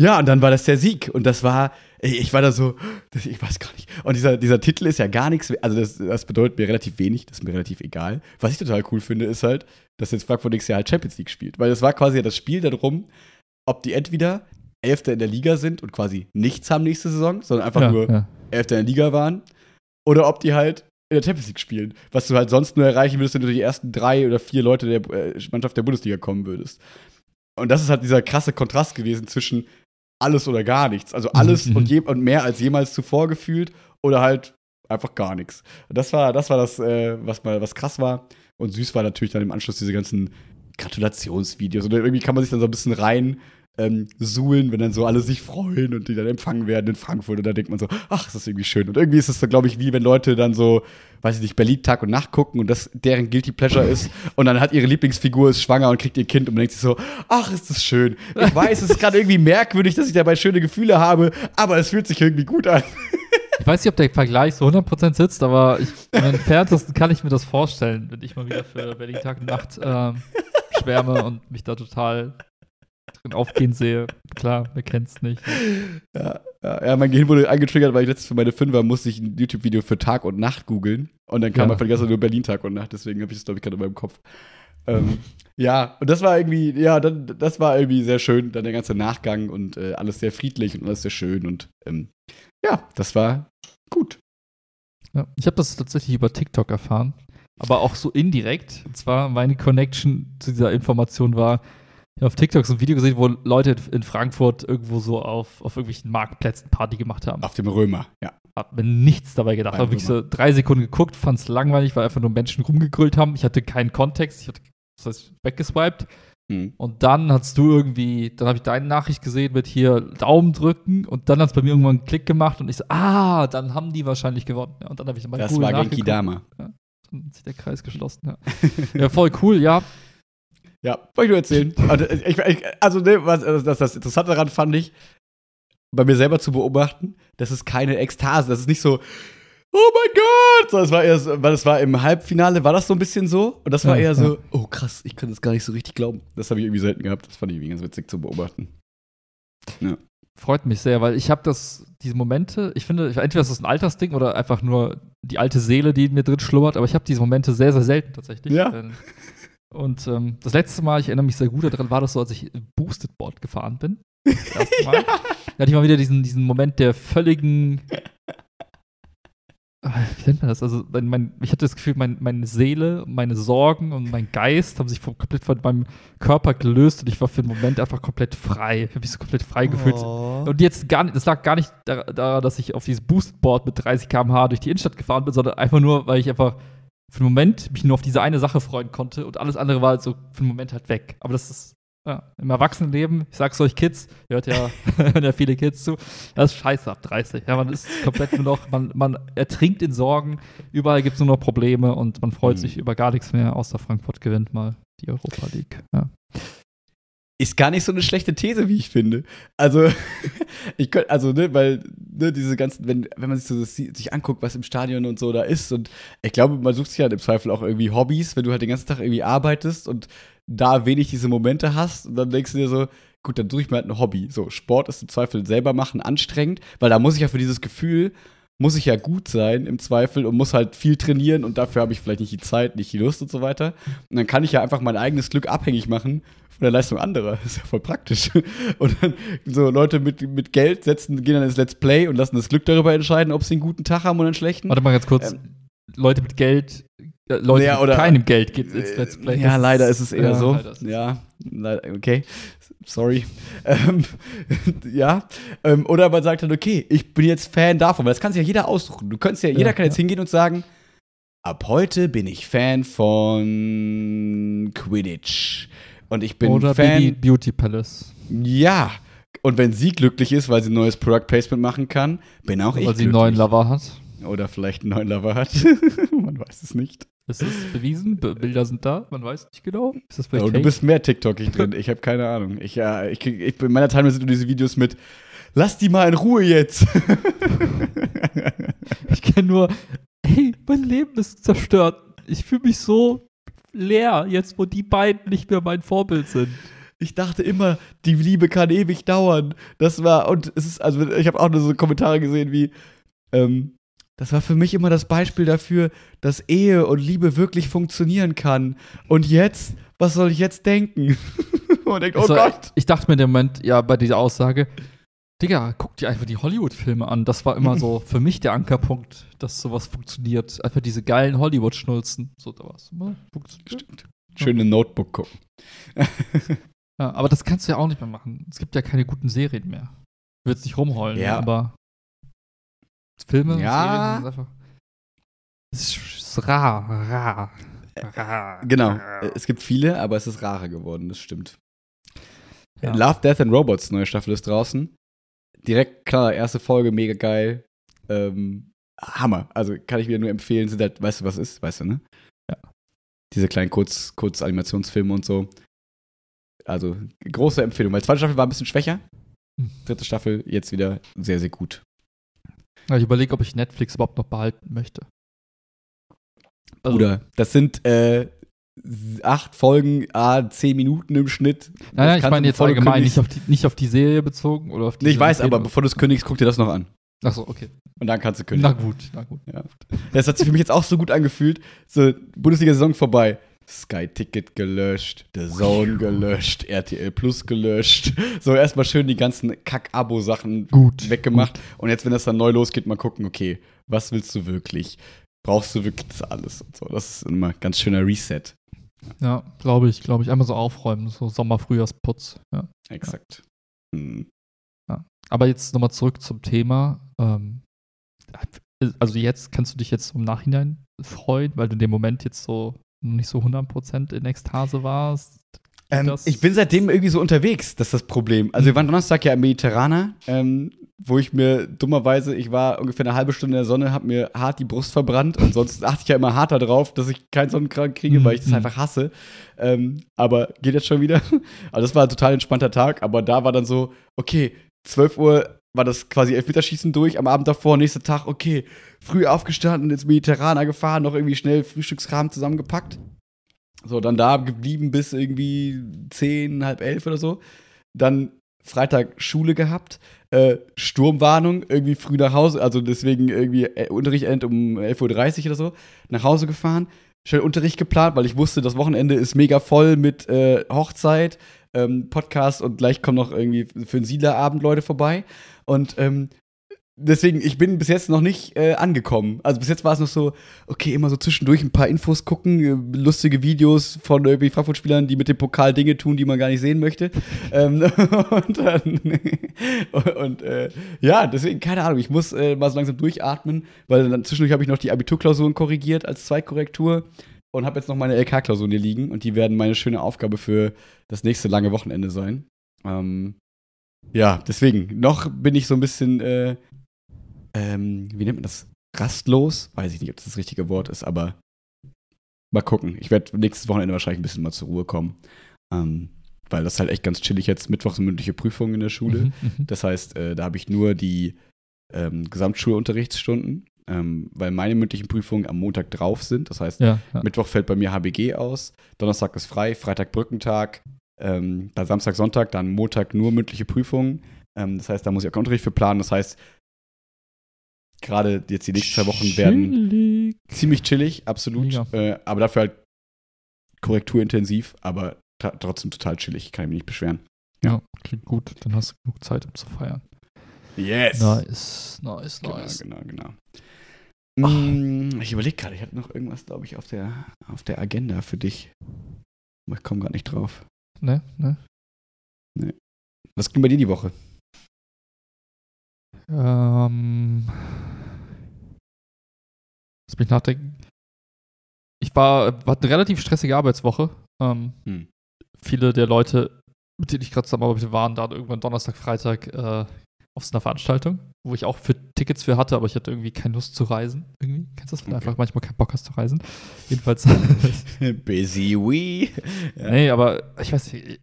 Ja, und dann war das der Sieg. Und das war, ey, ich war da so, das, ich weiß gar nicht. Und dieser, dieser Titel ist ja gar nichts, also das, das bedeutet mir relativ wenig, das ist mir relativ egal. Was ich total cool finde, ist halt, dass jetzt Frankfurt nächstes Jahr halt Champions League spielt. Weil das war quasi das Spiel darum, ob die entweder Elfter in der Liga sind und quasi nichts haben nächste Saison, sondern einfach ja, nur ja. Elfter in der Liga waren. Oder ob die halt in der Champions League spielen. Was du halt sonst nur erreichen würdest, wenn du die ersten drei oder vier Leute der äh, Mannschaft der Bundesliga kommen würdest. Und das ist halt dieser krasse Kontrast gewesen zwischen alles oder gar nichts. Also alles und, je, und mehr als jemals zuvor gefühlt oder halt einfach gar nichts. Und das war das, war das äh, was mal was krass war. Und süß war natürlich dann im Anschluss diese ganzen Gratulationsvideos. Und irgendwie kann man sich dann so ein bisschen rein ähm, suhlen, wenn dann so alle sich freuen und die dann empfangen werden in Frankfurt. Und da denkt man so, ach, ist das irgendwie schön. Und irgendwie ist es so, glaube ich, wie wenn Leute dann so, weiß ich nicht, Berlin Tag und Nacht gucken und das deren Guilty Pleasure ist. Und dann hat ihre Lieblingsfigur ist schwanger und kriegt ihr Kind und man denkt sich so, ach, ist das schön. Ich weiß, es ist gerade irgendwie merkwürdig, dass ich dabei schöne Gefühle habe, aber es fühlt sich irgendwie gut an. Ich weiß nicht, ob der Vergleich so 100% sitzt, aber ich, im entferntesten kann ich mir das vorstellen, wenn ich mal wieder für Berlin Tag und Nacht ähm, schwärme und mich da total drin aufgehen sehe. Klar, wer kennt's nicht. Ja, ja, ja, mein Gehirn wurde angetriggert, weil ich letztens für meine Fünfer musste ich ein YouTube-Video für Tag und Nacht googeln. Und dann kam Ja. einfach die ganze Zeit nur Berlin Tag und Nacht. Deswegen habe ich das, glaube ich, gerade in meinem Kopf. Ähm, ja, und das war irgendwie, ja, dann, das war irgendwie sehr schön. Dann der ganze Nachgang und äh, alles sehr friedlich und alles sehr schön. Und ähm, ja, das war gut. Ja, ich habe das tatsächlich über TikTok erfahren, aber auch so indirekt. Und zwar meine Connection zu dieser Information war, auf TikTok so ein Video gesehen, wo Leute in Frankfurt irgendwo so auf, auf irgendwelchen Marktplätzen Party gemacht haben. Auf dem Römer, ja. Hab mir nichts dabei gedacht. Beim Habe wirklich so drei Sekunden geguckt, fand es langweilig, weil einfach nur Menschen rumgegrüllt haben. Ich hatte keinen Kontext. Ich hatte das heißt, weggeswiped. Hm. Und dann hast du irgendwie, dann habe ich deine Nachricht gesehen mit hier Daumen drücken und dann hat es bei mir irgendwann einen Klick gemacht und ich so, ah, dann haben die wahrscheinlich gewonnen. Ja, und dann habe ich mal Das war Genki. Dama. Dann hat sich der Kreis geschlossen. Ja, ja voll cool, ja. Ja, wollte ich nur erzählen. Also, ich, ich, also ne, was, also das, das Interessante daran fand ich, bei mir selber zu beobachten, das ist keine Ekstase. Das ist nicht so, oh mein Gott! So, das war eher so, weil das war im Halbfinale, war das so ein bisschen so. Und das war Ja, eher ja. so, oh krass, ich kann das gar nicht so richtig glauben. Das habe ich irgendwie selten gehabt. Das fand ich irgendwie ganz witzig zu beobachten. freut mich sehr, weil ich habe das, diese Momente, ich finde, entweder ist das ein Altersding oder einfach nur die alte Seele, die in mir drin schlummert, aber ich habe diese Momente sehr, sehr selten tatsächlich. Ja. Und ähm, das letzte Mal, ich erinnere mich sehr gut daran, war das so, als ich Boosted Board gefahren bin. Das erste Mal. Da hatte ich mal wieder diesen, diesen Moment der völligen. Ah, Wie nennt man das? Also, mein, mein, ich hatte das Gefühl, mein, meine Seele, meine Sorgen und mein Geist haben sich komplett von meinem Körper gelöst und ich war für einen Moment einfach komplett frei. Ich habe mich so komplett frei gefühlt. Oh. Und jetzt gar nicht, das lag gar nicht da- daran, dass ich auf dieses Boostboard mit 30 km/h durch die Innenstadt gefahren bin, sondern einfach nur, weil ich einfach für einen Moment mich nur auf diese eine Sache freuen konnte und alles andere war halt so für einen Moment halt weg. Aber das ist ja, im Erwachsenenleben, ich sag's euch Kids, ihr hört ja, hören ja viele Kids zu, das ist scheiße ab 30. Ja, man ist komplett nur noch, man, man ertrinkt in Sorgen, überall gibt's nur noch Probleme und man freut Mhm. sich über gar nichts mehr, außer Frankfurt gewinnt mal die Europa League. Ja. Ist gar nicht so eine schlechte These, wie ich finde. Also, ich könnte, also, ne, weil, ne, diese ganzen, wenn, wenn man sich so das, sich anguckt, was im Stadion und so da ist, und ich glaube, man sucht sich halt im Zweifel auch irgendwie Hobbys, wenn du halt den ganzen Tag irgendwie arbeitest und da wenig diese Momente hast, und dann denkst du dir so, gut, dann suche ich mir halt ein Hobby. So, Sport ist im Zweifel selber machen anstrengend, weil da muss ich ja für dieses Gefühl, muss ich ja gut sein im Zweifel und muss halt viel trainieren und dafür habe ich vielleicht nicht die Zeit, nicht die Lust und so weiter. Und dann kann ich ja einfach mein eigenes Glück abhängig machen von der Leistung anderer. Das ist ja voll praktisch. Und dann so Leute mit, mit Geld setzen, gehen dann ins Let's Play und lassen das Glück darüber entscheiden, ob sie einen guten Tag haben oder einen schlechten. Warte mal ganz kurz. Ähm, Leute mit Geld, Leute Ja, oder- mit keinem Geld geht ins Let's Play. Ja, leider ist es eher ja, so. Ja, leider, okay. Sorry. Ähm, ja. Ähm, oder man sagt dann, okay, ich bin jetzt Fan davon, weil das kann sich ja jeder aussuchen. Du könntest ja, jeder Ja, kann jetzt hingehen und sagen, ab heute bin ich Fan von Quidditch. Und ich bin Oder Fan. Baby Beauty Palace. Ja. Und wenn sie glücklich ist, weil sie ein neues Product Placement machen kann, bin auch ich weil sie einen neuen Lover hat. Oder vielleicht einen neuen Lover hat. man weiß es nicht. Ist es bewiesen? B Bilder sind da, man weiß nicht genau. Ist das vielleicht Oh, du bist mehr TikTokig drin. Ich habe keine Ahnung. Ich, ja, ich, krieg, ich, in meiner Timeline sind nur diese Videos mit Lass die mal in Ruhe jetzt. Ich kenne nur, hey, mein Leben ist zerstört. Ich fühle mich so leer, jetzt wo die beiden nicht mehr mein Vorbild sind. Ich dachte immer, die Liebe kann ewig dauern. Das war, und es ist, also ich habe auch nur so Kommentare gesehen wie, ähm, das war für mich immer das Beispiel dafür, dass Ehe und Liebe wirklich funktionieren kann. Und jetzt, was soll ich jetzt denken? und man denkt, oh Also, Gott. Ich dachte mir in dem Moment, ja, bei dieser Aussage, Digga, guck dir einfach die Hollywood-Filme an. Das war immer so für mich der Ankerpunkt, dass sowas funktioniert. Einfach diese geilen Hollywood-Schnulzen. So, da war's immer. Funktioniert. Stimmt. Schöne Notebook gucken. Ja, aber das kannst du ja auch nicht mehr machen. Es gibt ja keine guten Serien mehr. Ich will jetzt nicht rumheulen, Ja. aber Filme, Ja. Serien. Es ist, rar, rar. rar Genau. rar. Es gibt viele, aber es ist rarer geworden, das stimmt. Ja. Love, Death and Robots, neue Staffel ist draußen. Direkt, klar, erste Folge, mega geil. Ähm, Hammer. Also kann ich wieder nur empfehlen. Sind halt, weißt du, was ist? Weißt du, ne? Ja. Diese kleinen Kurz, Kurz-Animationsfilme und so. Also, große Empfehlung. Weil zweite Staffel war ein bisschen schwächer. Hm. Dritte Staffel jetzt wieder sehr, sehr gut. Ja, Ich überlege, ob ich Netflix überhaupt noch behalten möchte. Also, Bruder, das sind äh, acht Folgen, ah, zehn Minuten im Schnitt. Nein, ich meine jetzt allgemein, nicht auf, die, nicht auf die Serie bezogen oder auf die. Nee, ich weiß, aber bevor du es kündigst, guck dir das noch an. Achso, okay. Und dann kannst du Na kündigen. gut, na gut. Das hat sich für mich jetzt auch so gut angefühlt. So, Bundesliga-Saison vorbei. Sky-Ticket gelöscht, The Zone gelöscht, RTL Plus gelöscht. So, erstmal schön die ganzen Kack-Abo-Sachen Gut. weggemacht. Und jetzt, wenn das dann neu losgeht, mal gucken, okay, was willst du wirklich? Brauchst du wirklich das alles? Und so. Das ist immer ein ganz schöner Reset. Ja, glaube ich, glaube ich. Einmal so aufräumen, so Sommer-Frühjahrsputz. Ja. Exakt. Hm. Aber jetzt nochmal zurück zum Thema. Ähm, also jetzt kannst du dich jetzt im Nachhinein freuen, weil du in dem Moment jetzt so nicht so 100% in Ekstase warst. Ähm, ich bin seitdem irgendwie so unterwegs, das ist das Problem. Also wir waren Donnerstag ja im Mediterraner, ähm, wo ich mir dummerweise, ich war ungefähr eine halbe Stunde in der Sonne, habe mir hart die Brust verbrannt und sonst achte ich ja immer hart darauf, dass ich keinen Sonnenkrank kriege, weil ich das Mhm. einfach hasse. Ähm, aber geht jetzt schon wieder. Also das war ein total entspannter Tag, aber da war dann so, okay, 12 Uhr war das quasi Elfmeterschießen durch, am Abend davor, nächster Tag, okay, früh aufgestanden, ins Mediterraner gefahren, noch irgendwie schnell Frühstückskram zusammengepackt. So, dann da geblieben bis irgendwie zehn, halb elf oder so. Dann Freitag Schule gehabt. äh, Sturmwarnung, irgendwie früh nach Hause, also deswegen irgendwie äh, Unterricht endet um 11.30 Uhr oder so, nach Hause gefahren, schnell Unterricht geplant, weil ich wusste, das Wochenende ist mega voll mit äh, Hochzeit, ähm, Podcast und gleich kommen noch irgendwie für den Siedlerabend Leute vorbei. Und ähm, deswegen, ich bin bis jetzt noch nicht äh, angekommen. Also bis jetzt war es noch so, okay, immer so zwischendurch ein paar Infos gucken, äh, lustige Videos von irgendwie Frankfurt-Spielern, die mit dem Pokal Dinge tun, die man gar nicht sehen möchte. ähm, und dann, und äh, ja, deswegen, keine Ahnung, ich muss äh, mal so langsam durchatmen, weil dann zwischendurch habe ich noch die Abiturklausuren korrigiert als Zweitkorrektur und habe jetzt noch meine LK-Klausuren hier liegen und die werden meine schöne Aufgabe für das nächste lange Wochenende sein. Ähm, ja, deswegen, noch bin ich so ein bisschen äh, ähm, wie nennt man das? Rastlos? Weiß ich nicht, ob das das richtige Wort ist, aber mal gucken. Ich werde nächstes Wochenende wahrscheinlich ein bisschen mal zur Ruhe kommen. Ähm, weil das ist halt echt ganz chillig jetzt. Mittwochs mündliche Prüfungen in der Schule. Mhm, mhm, das heißt, äh, da habe ich nur die ähm, Gesamtschulunterrichtsstunden, ähm, weil meine mündlichen Prüfungen am Montag drauf sind. Das heißt, ja, ja. Mittwoch fällt bei mir HBG aus, Donnerstag ist frei, Freitag Brückentag, ähm, dann Samstag, Sonntag, dann Montag nur mündliche Prüfungen. Ähm, das heißt, da muss ich auch Unterricht für planen. Das heißt, gerade jetzt die nächsten zwei Wochen chillig. werden ziemlich chillig, absolut. Äh, aber dafür halt korrekturintensiv, aber trotzdem total chillig. Kann ich mich nicht beschweren. Ja. ja, klingt gut. Dann hast du genug Zeit, um zu feiern. Yes. Nice, nice, genau, nice. Genau, genau, genau. Mm, ich überlege gerade, ich hatte noch irgendwas, glaube ich, auf der, auf der Agenda für dich. Aber ich komme gerade nicht drauf. Ne, ne. Ne. Was ging bei dir die Woche? Ähm, lass mich nachdenken. Ich war, war eine relativ stressige Arbeitswoche. Ähm, hm. Viele der Leute, mit denen ich gerade zusammenarbeite, waren dann irgendwann Donnerstag, Freitag äh, auf so einer Veranstaltung, wo ich auch für Tickets für hatte, aber ich hatte irgendwie keine Lust zu reisen. Irgendwie. Kennst du das? Wenn okay. du einfach manchmal keinen Bock hast zu reisen. Jedenfalls. Busy we. Ja. Nee, aber ich weiß nicht.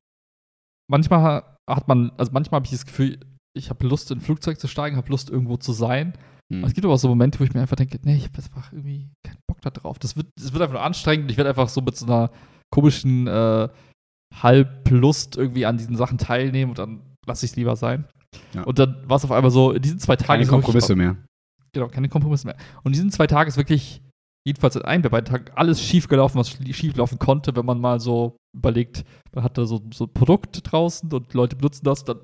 Manchmal hat man, also manchmal habe ich das Gefühl, ich habe Lust, in ein Flugzeug zu steigen, habe Lust, irgendwo zu sein. Mhm. Es gibt aber auch so Momente, wo ich mir einfach denke, nee, ich habe einfach irgendwie keinen Bock da drauf. Das wird, das wird einfach nur anstrengend. Ich werde einfach so mit so einer komischen äh, Halblust irgendwie an diesen Sachen teilnehmen und dann lasse ich es lieber sein. Ja. Und dann war es auf einmal so, in diesen zwei Tagen. Keine Kompromisse mehr. Genau, keine Kompromisse mehr. Und in diesen zwei Tagen ist wirklich, jedenfalls in einem der beiden Tagen, alles schief gelaufen, was schief laufen konnte, wenn man mal so überlegt, man hat da so, so ein Produkt draußen und Leute benutzen das, dann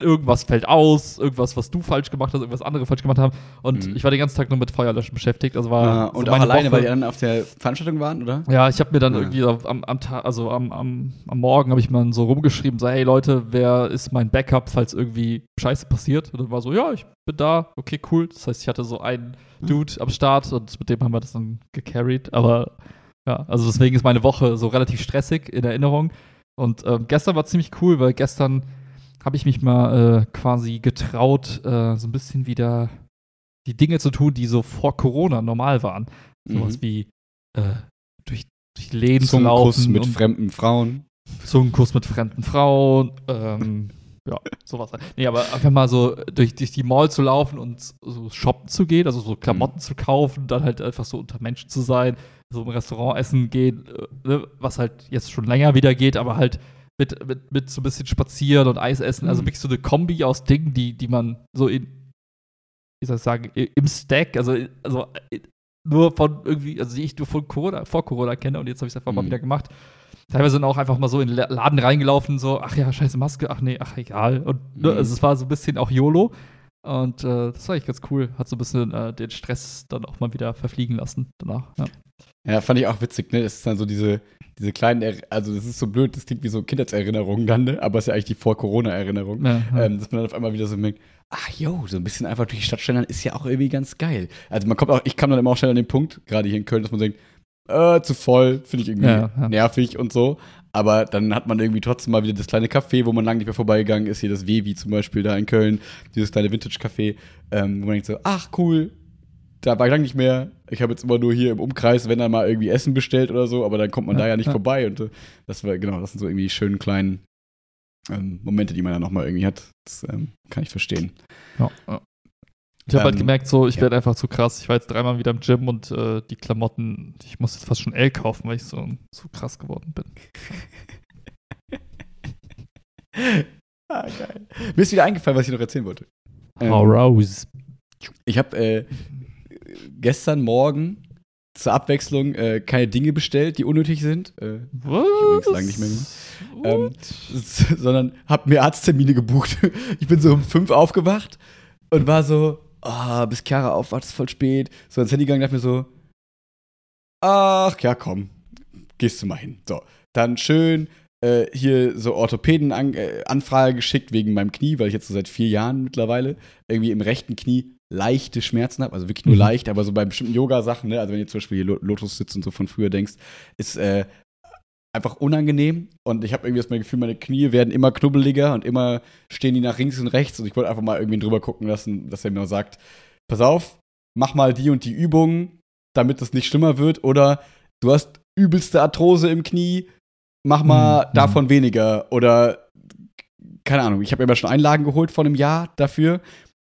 irgendwas fällt aus, irgendwas, was du falsch gemacht hast, irgendwas andere falsch gemacht haben. Und mhm. ich war den ganzen Tag nur mit Feuerlöschen beschäftigt. Also war ja, und so auch alleine, Woche. weil die dann auf der Veranstaltung waren, oder? Ja, ich habe mir dann ja. irgendwie am, am Tag, also am, am, am Morgen habe ich mal so rumgeschrieben, so, hey Leute, wer ist mein Backup, falls irgendwie Scheiße passiert? Und dann war so, ja, ich bin da, okay, cool. Das heißt, ich hatte so einen mhm. Dude am Start und mit dem haben wir das dann gecarried. Aber ja, also deswegen ist meine Woche so relativ stressig in Erinnerung. Und ähm, gestern war ziemlich cool, weil gestern habe ich mich mal äh, quasi getraut, äh, so ein bisschen wieder die Dinge zu tun, die so vor Corona normal waren. Sowas mhm. wie äh, durch, durch Läden zu laufen. mit fremden Frauen. Zungenkuss mit fremden Frauen. Ähm, ja, sowas. Nee, aber einfach mal so durch, durch die Mall zu laufen und so shoppen zu gehen, also so Klamotten mhm. zu kaufen, dann halt einfach so unter Menschen zu sein, so im Restaurant essen gehen, äh, ne, was halt jetzt schon länger wieder geht, aber halt mit, mit, mit so ein bisschen spazieren und Eis essen. Also mhm. wirklich so eine Kombi aus Dingen, die, die man so in, wie soll ich sagen, im Stack, also, also nur von irgendwie, also die ich nur von Corona, vor Corona kenne und jetzt habe ich es einfach mhm. mal wieder gemacht. Teilweise sind auch einfach mal so in den Laden reingelaufen, so, ach ja, scheiße Maske, ach nee, ach egal. Und ne, mhm. also es war so ein bisschen auch YOLO. Und äh, das war eigentlich ganz cool. Hat so ein bisschen äh, den Stress dann auch mal wieder verfliegen lassen danach. Ja. Ja, fand ich auch witzig, ne? Das ist dann so diese, diese kleinen, er also das ist so blöd, das klingt wie so Kindheitserinnerungen dann, ne? Aber es ist ja eigentlich die Vor-Corona-Erinnerung. Ja, ja. ähm, dass man dann auf einmal wieder so merkt, ach jo, so ein bisschen einfach durch die Stadt schlendern ist ja auch irgendwie ganz geil. Also man kommt auch, ich kam dann immer auch schnell an den Punkt, gerade hier in Köln, dass man denkt, äh, zu voll, finde ich irgendwie nervig und so. Aber dann hat man irgendwie trotzdem mal wieder das kleine Café, wo man lange nicht mehr vorbeigegangen ist. Hier das Wevi zum Beispiel da in Köln, dieses kleine Vintage-Café, ähm, wo man denkt so, ach cool, da war ich lange nicht mehr. Ich habe jetzt immer nur hier im Umkreis, wenn er mal irgendwie Essen bestellt oder so, aber dann kommt man ja, da ja nicht ja. vorbei. Und äh, das war, genau, das sind so irgendwie schönen kleinen ähm, Momente, die man dann nochmal irgendwie hat. Das ähm, kann ich verstehen. Ja. Ich habe halt ähm, halt gemerkt, so, ich ja. werde einfach zu krass. Ich war jetzt dreimal wieder im Gym und äh, die Klamotten, ich muss jetzt fast schon L kaufen, weil ich so, so krass geworden bin. ah, geil. Mir ist wieder eingefallen, was ich noch erzählen wollte. Ähm, raus. Ich habe äh, gestern Morgen zur Abwechslung äh, keine Dinge bestellt, die unnötig sind. Äh, Was? übrigens lange nicht mehr ähm, sondern habe mir Arzttermine gebucht. Ich bin so um fünf aufgewacht und war so, ah, bis Chiara aufwacht, ist voll spät. So ins Handy gegangen, dachte mir so, ach ja, komm, gehst du mal hin. So, dann schön äh, hier so Orthopäden-Anfrage äh, geschickt wegen meinem Knie, weil ich jetzt so seit vier Jahren mittlerweile irgendwie im rechten Knie leichte Schmerzen habe, also wirklich nur Mhm. leicht, aber so bei bestimmten Yoga-Sachen, ne, also wenn ihr zum Beispiel hier Lo- Lotus sitzt und so von früher denkst, ist äh, einfach unangenehm und ich habe irgendwie das Gefühl, meine Knie werden immer knubbeliger und immer stehen die nach links und rechts und ich wollte einfach mal irgendwie drüber gucken lassen, dass er mir sagt, pass auf, mach mal die und die Übungen, damit es nicht schlimmer wird oder du hast übelste Arthrose im Knie, mach mal Mhm. davon weniger oder keine Ahnung, ich habe mal schon Einlagen geholt vor einem Jahr dafür.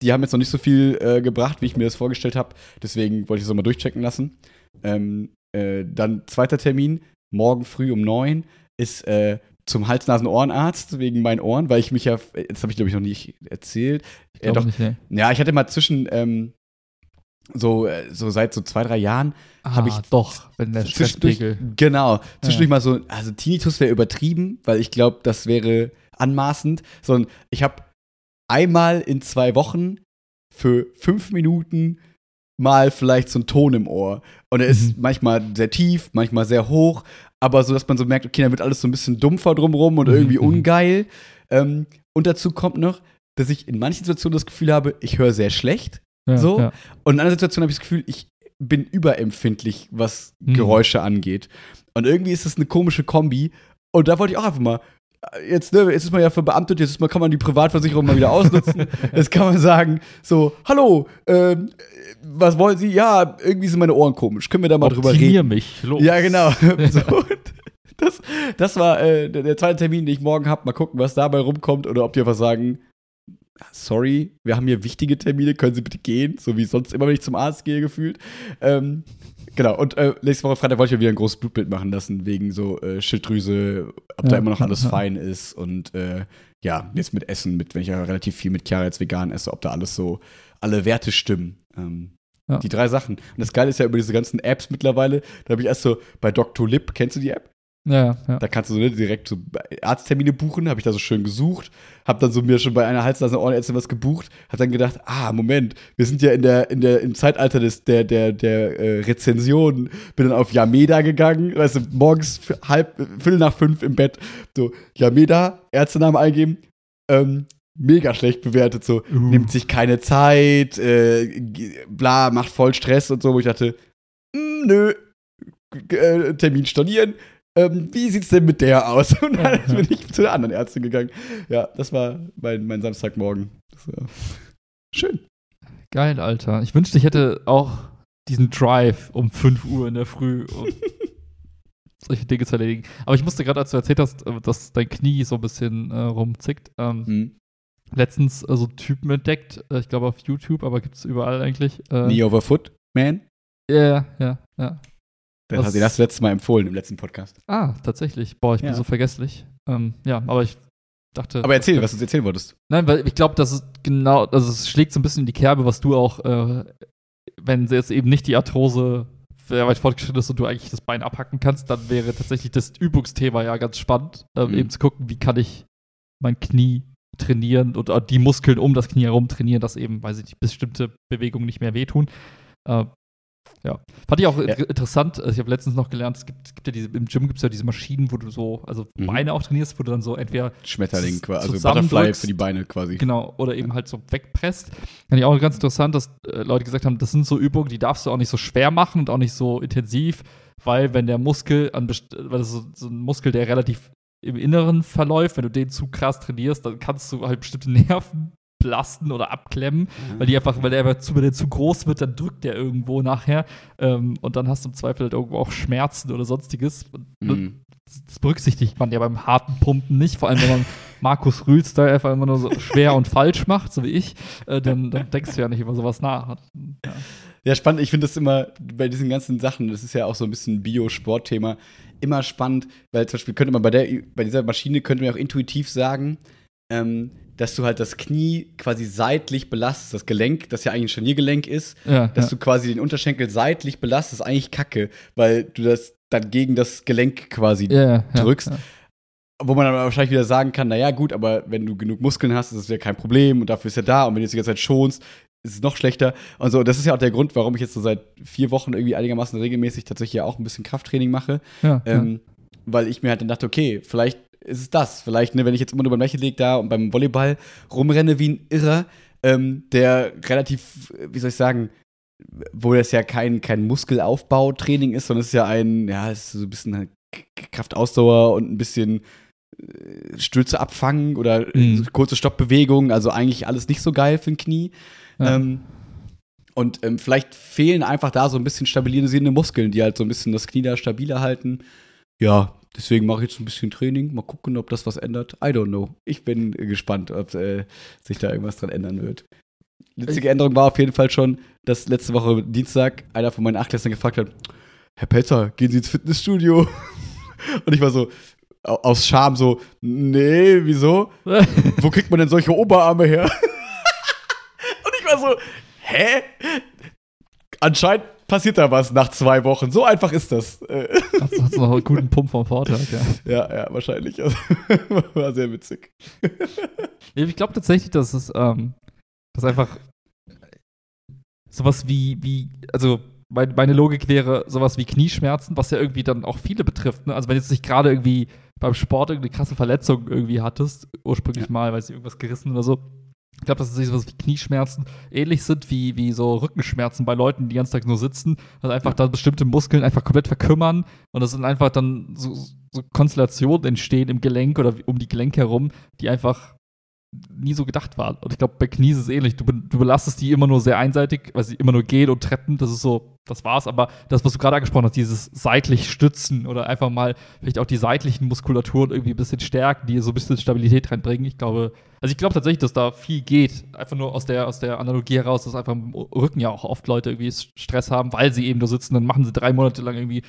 Die haben jetzt noch nicht so viel äh, gebracht, wie ich mir das vorgestellt habe. Deswegen wollte ich das mal durchchecken lassen. Ähm, äh, dann zweiter Termin, morgen früh um neun, ist äh, zum Hals-Nasen-Ohrenarzt wegen meinen Ohren, weil ich mich ja, das habe ich glaube ich noch nicht erzählt. Glaube doch, nicht, nee. ja, ich hatte mal zwischen ähm, so, äh, so seit so zwei, drei Jahren Ah, Hab ich doch, wenn der zwischendurch, genau, zwischendurch Ja. mal so, also Tinnitus wäre übertrieben, weil ich glaube, das wäre anmaßend, sondern ich habe einmal in zwei Wochen für fünf Minuten mal vielleicht so einen Ton im Ohr. Und er ist Mhm. manchmal sehr tief, manchmal sehr hoch, aber so, dass man so merkt, okay, dann wird alles so ein bisschen dumpfer drumrum und irgendwie mhm. ungeil. Ähm, und dazu kommt noch, dass ich in manchen Situationen das Gefühl habe, ich höre sehr schlecht. Ja, so. Ja. Und in einer Situation habe ich das Gefühl, ich bin überempfindlich, was Mhm. Geräusche angeht. Und irgendwie ist das eine komische Kombi. Und da wollte ich auch einfach mal. Äh, Jetzt, ne, jetzt ist man ja verbeamtet, jetzt ist man, kann man die Privatversicherung mal wieder ausnutzen. jetzt kann man sagen, so, hallo, ähm, was wollen Sie? Ja, irgendwie sind meine Ohren komisch. Können wir da mal drüber Optimier reden? mich. Los. Ja, genau. so, das, das war äh, der, der zweite Termin, den ich morgen habe. Mal gucken, was dabei rumkommt. Oder ob die einfach sagen, sorry, wir haben hier wichtige Termine, können Sie bitte gehen? So wie sonst immer, wenn ich zum Arzt gehe, gefühlt. Ähm, genau, und äh, nächste Woche Freitag wollte ich mir wieder ein großes Blutbild machen lassen, wegen so äh, Schilddrüse, ob da Ja, immer noch alles ja. fein ist. Und äh, ja, jetzt mit Essen, mit, wenn ich ja relativ viel mit Chiara jetzt vegan esse, ob da alles so, alle Werte stimmen. Ähm, Ja. Die drei Sachen. Und das Geile ist ja über diese ganzen Apps mittlerweile, da habe ich erst so bei Dr. Lip, kennst du die App? Ja, ja. Da kannst du so ne, direkt so Arzttermine buchen, habe ich da so schön gesucht, habe dann so mir schon bei einer Halsnase Ohrenärztin was gebucht, habe dann gedacht, ah, Moment, wir sind ja in der, in der, im Zeitalter des, der, der, der äh, Rezensionen, bin dann auf Yameda gegangen, weißt du, morgens halb, Viertel nach fünf im Bett, so, Yameda, Ärztenamen eingeben, ähm, mega schlecht bewertet, so, Uh. nimmt sich keine Zeit, äh, bla, macht voll Stress und so, wo ich dachte, "Mm, nö, G- äh, Termin stornieren. Ähm, wie sieht's denn mit der aus? Und dann Ja, bin ich zu der anderen Ärztin gegangen. Ja, das war mein, mein Samstagmorgen. Das schön. Geil, Alter. Ich wünschte, ich hätte auch diesen Drive um 5 Uhr in der Früh, um solche Dinge zu erledigen. Aber ich musste gerade, als du erzählt hast, äh, dass dein Knie so ein bisschen äh, rumzickt, ähm, Hm. letztens äh, so Typen entdeckt, äh, ich glaube auf YouTube, aber gibt es überall eigentlich. Äh, Knee over Foot, man. Ja, ja, ja. Hast, den hast du letztes Mal empfohlen im letzten Podcast. Ah, tatsächlich. Boah, ich Ja. bin so vergesslich. Ähm, ja, aber ich dachte. Aber erzähl, was du erzählen wolltest. Nein, weil ich glaube, das ist genau, also es schlägt so ein bisschen in die Kerbe, was du auch, äh, wenn jetzt eben nicht die Arthrose sehr weit fortgeschritten ist und du eigentlich das Bein abhacken kannst, dann wäre tatsächlich das Übungsthema ja ganz spannend, ähm, Mhm. eben zu gucken, wie kann ich mein Knie trainieren und äh, die Muskeln um das Knie herum trainieren, dass eben, weiß ich nicht, bestimmte Bewegungen nicht mehr wehtun. Äh, ja. Fand ich auch Ja. inter interessant. Also ich habe letztens noch gelernt, es gibt, es gibt ja diese, im Gym gibt es ja diese Maschinen, wo du so, also Mhm. Beine auch trainierst, wo du dann so entweder Schmetterling, quasi. Also. Butterfly für die Beine quasi. Genau, oder eben halt so wegpresst. Fand ich auch ganz interessant, dass äh, Leute gesagt haben, das sind so Übungen, die darfst du auch nicht so schwer machen und auch nicht so intensiv, weil wenn der Muskel an weil das ist so ein Muskel, der relativ im Inneren verläuft, wenn du den zu krass trainierst, dann kannst du halt bestimmte Nerven belasten oder abklemmen, weil die einfach, weil der einfach zu, wenn der zu groß wird, dann drückt der irgendwo nachher ähm, und dann hast du im Zweifel halt irgendwo auch Schmerzen oder sonstiges. Mhm. das, berücksichtigt man ja beim harten Pumpen nicht, vor allem wenn man Markus Rühl Style einfach immer nur so schwer und falsch macht, so wie ich, äh, dann, dann denkst du ja nicht über sowas nach. Ja. Ja, spannend. Ich finde das immer bei diesen ganzen Sachen, das ist ja auch so ein bisschen Bio-Sport-Thema, immer spannend, weil zum Beispiel könnte man bei, der, bei dieser Maschine könnte man auch intuitiv sagen, ähm, dass du halt das Knie quasi seitlich belastest, das Gelenk, das ja eigentlich ein Scharniergelenk ist, Ja, dass ja. du quasi den Unterschenkel seitlich belastest, ist eigentlich kacke, weil du das dann gegen das Gelenk quasi ja, drückst. Wo man dann wahrscheinlich wieder sagen kann, naja, gut, aber wenn du genug Muskeln hast, ist das ja kein Problem und dafür ist er da. Und wenn du es die ganze Zeit schonst, ist es noch schlechter. Und so, das ist ja auch der Grund, warum ich jetzt so seit vier Wochen irgendwie einigermaßen regelmäßig tatsächlich ja auch ein bisschen Krafttraining mache. Ähm, Weil ich mir halt dann dachte, okay, vielleicht ist es das. Vielleicht, ne, wenn ich jetzt immer nur beim Lächelleg da und beim Volleyball rumrenne wie ein Irrer, ähm, der relativ, wie soll ich sagen, wo das ja kein, kein Muskelaufbautraining ist, sondern es ist ja ein, ja, es ist so ein bisschen halt Kraftausdauer und ein bisschen äh, Stürze abfangen oder Mhm. kurze Stoppbewegungen, also eigentlich alles nicht so geil für ein Knie. Ja. Ähm, und ähm, vielleicht fehlen einfach da so ein bisschen stabilisierende Muskeln, die halt so ein bisschen das Knie da stabiler halten. Ja, deswegen mache ich jetzt ein bisschen Training. Mal gucken, ob das was ändert. I don't know. Ich bin gespannt, ob äh, sich da irgendwas dran ändern wird. Letzte Änderung war auf jeden Fall schon, dass letzte Woche Dienstag einer von meinen Achtklässlern gefragt hat: Herr Pelzer, gehen Sie ins Fitnessstudio? Und ich war so, au- aus Scham so, nee, wieso? Wo kriegt man denn solche Oberarme her? Und ich war so, hä? Anscheinend passiert da was nach zwei Wochen. So einfach ist das. Hast, hast du noch einen guten Pump vom Vortag, ja. Ja, ja, wahrscheinlich. Also, war sehr witzig. Ich glaube tatsächlich, dass es, ähm, dass einfach sowas wie, wie, also mein, meine Logik wäre sowas wie Knieschmerzen, was ja irgendwie dann auch viele betrifft. Ne? Also wenn jetzt nicht gerade irgendwie beim Sport irgendeine krasse Verletzung irgendwie hattest, ursprünglich Ja. mal, weiß ich, irgendwas gerissen oder so. Ich glaube, dass es sowas wie Knieschmerzen ähnlich sind wie, wie so Rückenschmerzen bei Leuten, die den ganzen Tag nur sitzen. Also einfach dann bestimmte Muskeln einfach komplett verkümmern und es sind einfach dann so, so Konstellationen entstehen im Gelenk oder um die Gelenke herum, die einfach nie so gedacht waren. Und ich glaube, bei Knie ist es ähnlich. Du, du belastest die immer nur sehr einseitig, weil sie immer nur gehen und treppen. Das ist so, das war's. Aber das, was du gerade angesprochen hast, dieses seitlich stützen oder einfach mal vielleicht auch die seitlichen Muskulaturen irgendwie ein bisschen stärken, die so ein bisschen Stabilität reinbringen. Ich glaube, also ich glaube tatsächlich, dass da viel geht. Einfach nur aus der, aus der Analogie heraus, dass einfach im Rücken ja auch oft Leute irgendwie Stress haben, weil sie eben nur sitzen. Dann machen sie drei Monate lang irgendwie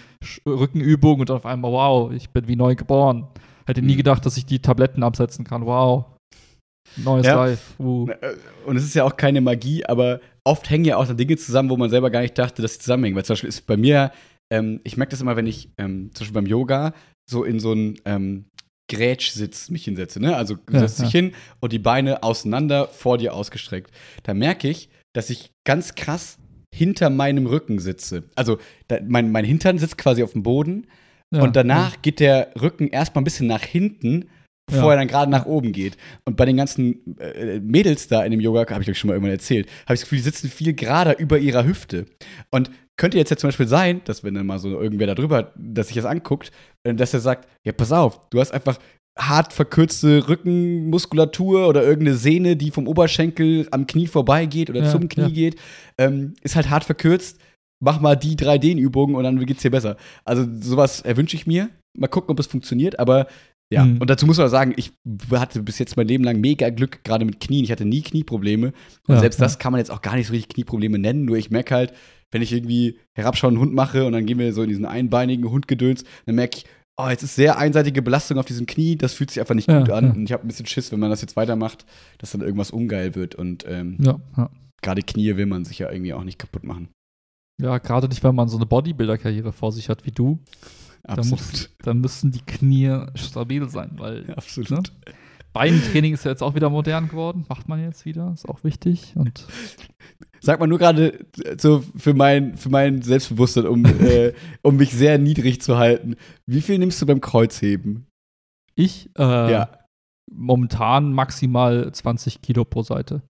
Rückenübungen und dann auf einmal, wow, ich bin wie neu geboren. Hätte nie Mhm. gedacht, dass ich die Tabletten absetzen kann. Wow. Neues Ja. Life. Uh. Äh, Und es ist ja auch keine Magie, aber oft hängen ja auch Dinge zusammen, wo man selber gar nicht dachte, dass sie zusammenhängen. Weil zum Beispiel ist bei mir, ähm, ich merke das immer, wenn ich ähm, zum Beispiel beim Yoga so in so einen ähm, Grätschsitz mich hinsetze. Ne? Also du Ja, setzt dich ja. hin und die Beine auseinander vor dir ausgestreckt. Da merke ich, dass ich ganz krass hinter meinem Rücken sitze. Also da, mein, mein Hintern sitzt quasi auf dem Boden Ja, und danach geht der Rücken erstmal ein bisschen nach hinten, bevor Ja. er dann gerade nach oben geht. Und bei den ganzen äh, Mädels da in dem Yoga, habe ich euch schon mal irgendwann erzählt, habe ich das Gefühl, die sitzen viel gerader über ihrer Hüfte. Und könnte jetzt ja zum Beispiel sein, dass wenn dann mal so irgendwer da drüber, dass sich das anguckt, äh, dass er sagt, ja, pass auf, du hast einfach hart verkürzte Rückenmuskulatur oder irgendeine Sehne, die vom Oberschenkel am Knie vorbeigeht oder Ja, zum Knie ja. geht, ähm, ist halt hart verkürzt. Mach mal die 3D-Übungen und dann geht's dir besser. Also sowas erwünsche ich mir. Mal gucken, ob es funktioniert, aber ja, Mhm. und dazu muss man sagen, ich hatte bis jetzt mein Leben lang mega Glück, gerade mit Knien. Ich hatte nie Knieprobleme. Und Ja, selbst ja. das kann man jetzt auch gar nicht so richtig Knieprobleme nennen. Nur ich merke halt, wenn ich irgendwie herabschauenden Hund mache und dann gehen wir so in diesen einbeinigen Hundgedöns, dann merke ich, oh, jetzt ist sehr einseitige Belastung auf diesem Knie, das fühlt sich einfach nicht Ja, gut an. Und ich habe ein bisschen Schiss, wenn man das jetzt weitermacht, dass dann irgendwas ungeil wird. Und ähm, gerade Knie will man sich ja irgendwie auch nicht kaputt machen. ja gerade nicht, wenn man so eine Bodybuilder-Karriere vor sich hat wie du. Da, muss, da müssen die Knie stabil sein, weil Ja, absolut. Ne? Beintraining ist ja jetzt auch wieder modern geworden. Macht man jetzt wieder, ist auch wichtig. Und Sag mal nur gerade so für mein, für mein Selbstbewusstsein, um, äh, um mich sehr niedrig zu halten. Wie viel nimmst du beim Kreuzheben? ich äh, Ja. momentan maximal 20 Kilo pro Seite.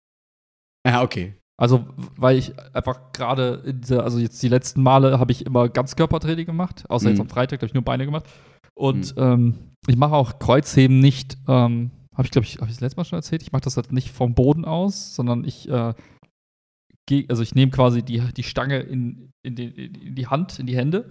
Ah, okay. Also, weil ich einfach gerade, in dieser- also jetzt die letzten Male habe ich immer Ganzkörpertraining gemacht, außer Mhm. jetzt am Freitag habe ich nur Beine gemacht. Und ähm, ich mache auch Kreuzheben nicht, ähm, habe ich glaube ich, habe ich das letzte Mal schon erzählt, ich mache das halt nicht vom Boden aus, sondern ich äh, gehe, also ich nehme quasi die, die Stange in, in, die, in die Hand, in die Hände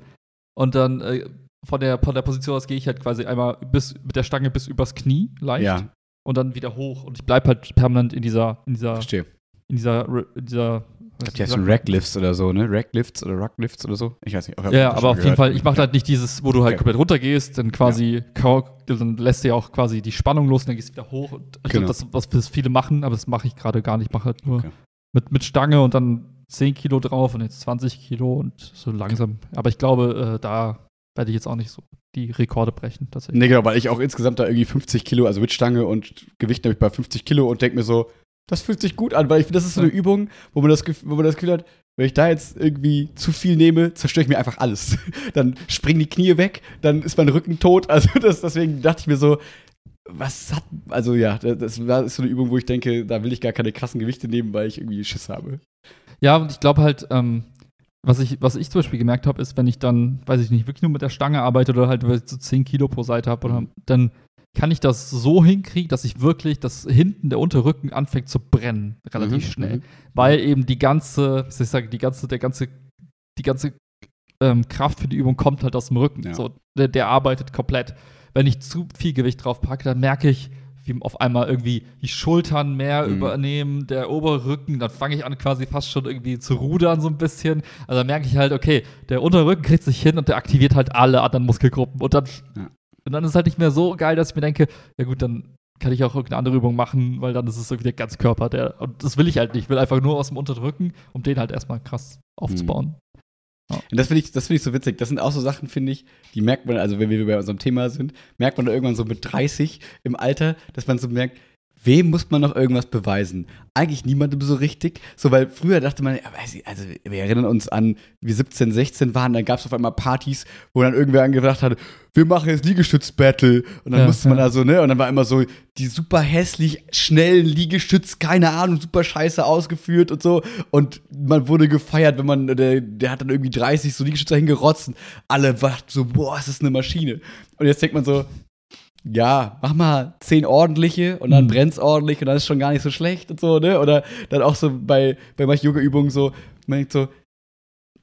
und dann äh, von der, von der Position aus gehe ich halt quasi einmal bis, mit der Stange bis übers Knie leicht Ja, und dann wieder hoch und ich bleibe halt permanent in dieser, in dieser verstehe. In dieser, dieser Ich glaube, die heißen Racklifts oder so, ne? Racklifts oder Rocklifts oder so. Ich weiß nicht. Ja, ja aber auf jeden Fall, ich mache halt nicht dieses, wo du halt okay. komplett runtergehst, dann quasi, ja. dann lässt du ja auch quasi die Spannung los und dann gehst du wieder hoch. Und ich genau. glaube, das, was viele machen, aber das mache ich gerade gar nicht. Ich mache halt nur okay. mit, mit Stange und dann 10 Kilo drauf und jetzt 20 Kilo und so langsam. Aber ich glaube, äh, da werde ich jetzt auch nicht so die Rekorde brechen. Tatsächlich. Nee, genau, weil ich auch insgesamt da irgendwie 50 Kilo, also mit Stange und Gewicht habe ich bei 50 Kilo und denke mir so, das fühlt sich gut an, weil ich finde, das ist so eine Übung, wo man, das, wo man das Gefühl hat, wenn ich da jetzt irgendwie zu viel nehme, zerstöre ich mir einfach alles. dann springen die Knie weg, dann ist mein Rücken tot. Also das, deswegen dachte ich mir so, was hat, also ja, das, das ist so eine Übung, wo ich denke, da will ich gar keine krassen Gewichte nehmen, weil ich irgendwie Schiss habe. Ja, und ich glaube halt, ähm, was ich, was ich zum Beispiel gemerkt habe, ist, wenn ich dann, weiß ich nicht, wirklich nur mit der Stange arbeite oder halt so 10 Kilo pro Seite habe, mhm. dann kann ich das so hinkriegen, dass ich wirklich, dass hinten der Unterrücken anfängt zu brennen, relativ mhm, schnell. Mhm. Weil eben die ganze, wie soll ich sagen, die ganze, der ganze, die ganze ähm, Kraft für die Übung kommt halt aus dem Rücken. Ja. So, der, der, arbeitet komplett. Wenn ich zu viel Gewicht drauf packe, dann merke ich, wie auf einmal irgendwie die Schultern mehr mhm. übernehmen, der obere Rücken, dann fange ich an quasi fast schon irgendwie zu rudern so ein bisschen. Also dann merke ich halt, okay, der Unterrücken kriegt sich hin und der aktiviert halt alle anderen Muskelgruppen und dann ja. Und dann ist es halt nicht mehr so geil, dass ich mir denke, ja gut, dann kann ich auch irgendeine andere Übung machen, weil dann ist es irgendwie der ganze Körper. Der, und das will ich halt nicht. Ich will einfach nur aus dem Unterdrücken, um den halt erstmal krass aufzubauen. Mhm. Ja. Und das finde ich, find ich so witzig. Das sind auch so Sachen, finde ich, die merkt man, also wenn wir bei unserem Thema sind, merkt man da irgendwann so mit 30 im Alter, dass man so merkt, wem muss man noch irgendwas beweisen? Eigentlich niemandem so richtig. So, weil früher dachte man, also wir erinnern uns an, wie 17, 16 waren, dann gab es auf einmal Partys, wo dann irgendwer angedacht hat, wir machen jetzt Liegestütz-Battle. Und dann ja, musste man ja. da so, ne? Und dann war immer so die super hässlich schnellen Liegestütz, keine Ahnung, super scheiße ausgeführt und so. Und man wurde gefeiert, wenn man, der, der hat dann irgendwie 30 so Liegestütze hingerotzt. Alle waren so, boah, ist das eine Maschine. Und jetzt denkt man so, ja, mach mal zehn ordentliche und dann mhm. brennt's ordentlich und dann ist schon gar nicht so schlecht und so, ne? Oder dann auch so bei, bei manchen Yoga-Übungen so, man denkt so,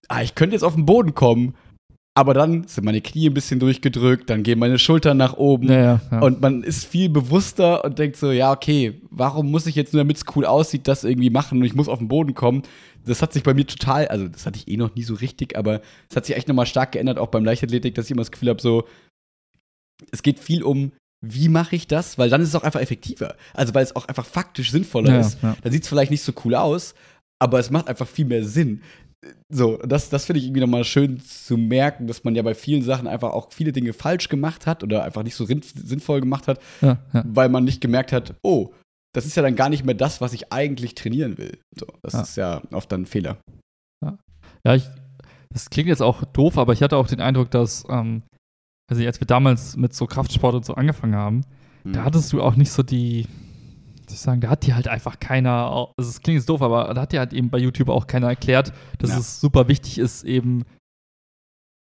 ah, ich könnte jetzt auf den Boden kommen, aber dann sind meine Knie ein bisschen durchgedrückt, dann gehen meine Schultern nach oben ja, ja, ja. und man ist viel bewusster und denkt so, ja, okay, warum muss ich jetzt nur, damit es cool aussieht, das irgendwie machen und ich muss auf den Boden kommen? Das hat sich bei mir total, also das hatte ich eh noch nie so richtig, aber es hat sich echt nochmal stark geändert, auch beim Leichtathletik, dass ich immer das Gefühl habe, so, es geht viel um, wie mache ich das? Weil dann ist es auch einfach effektiver. Also weil es auch einfach faktisch sinnvoller ja, ist. Ja. Dann sieht es vielleicht nicht so cool aus, aber es macht einfach viel mehr Sinn. So, das, das finde ich irgendwie nochmal schön zu merken, dass man ja bei vielen Sachen einfach auch viele Dinge falsch gemacht hat oder einfach nicht so sinnvoll gemacht hat, ja, weil man nicht gemerkt hat, oh, das ist ja dann gar nicht mehr das, was ich eigentlich trainieren will. So, das ist ja oft dann ein Fehler. Ja, ich, das klingt jetzt auch doof, aber ich hatte auch den Eindruck, dass ähm, also als wir damals mit so Kraftsport und so angefangen haben, mhm. da hattest du auch nicht so die, ich sagen, da hat dir halt einfach keiner, also es klingt jetzt doof, aber da hat dir halt eben bei YouTube auch keiner erklärt, dass ja. es super wichtig ist, eben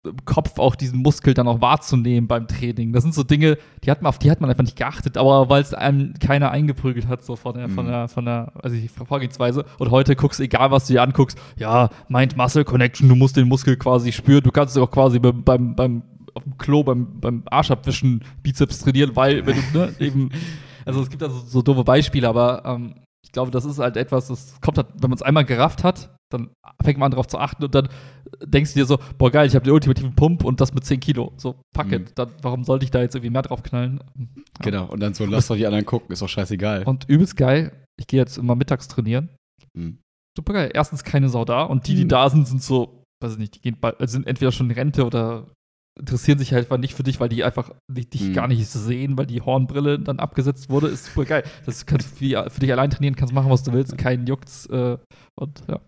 im Kopf auch diesen Muskel dann auch wahrzunehmen beim Training. Das sind so Dinge, die hat man, auf die hat man einfach nicht geachtet, aber weil es einem keiner eingeprügelt hat, so von der, mhm. von der, von der, also die Vorgehensweise. Und heute guckst, egal was du dir anguckst, ja, Mind-Muscle-Connection, du musst den Muskel quasi spüren, du kannst es auch quasi beim, beim, beim auf dem Klo beim, beim Arschabwischen Bizeps trainieren, weil, wenn du, ne, eben, also es gibt da so, doofe Beispiele, aber ähm, ich glaube, das ist halt etwas, das kommt halt, wenn man es einmal gerafft hat, dann fängt man darauf zu achten und dann denkst du dir so, boah geil, ich habe den ultimativen Pump und das mit 10 Kilo. So, fuck mhm. it, dann, warum sollte ich da jetzt irgendwie mehr drauf knallen? Ja. Genau, und dann so, lass doch die anderen gucken, ist doch scheißegal. Und übelst geil, ich gehe jetzt immer mittags trainieren. Mhm. Super geil, erstens keine Sau da und die, die mhm. da sind, sind so, weiß ich nicht, die gehen bald, sind entweder schon in Rente oder interessieren sich halt einfach nicht für dich, weil die einfach dich mhm. gar nicht sehen, weil die Hornbrille dann abgesetzt wurde, ist super geil. Das kannst du für dich allein trainieren, kannst machen, was du willst, keinen juckt's äh, und ja.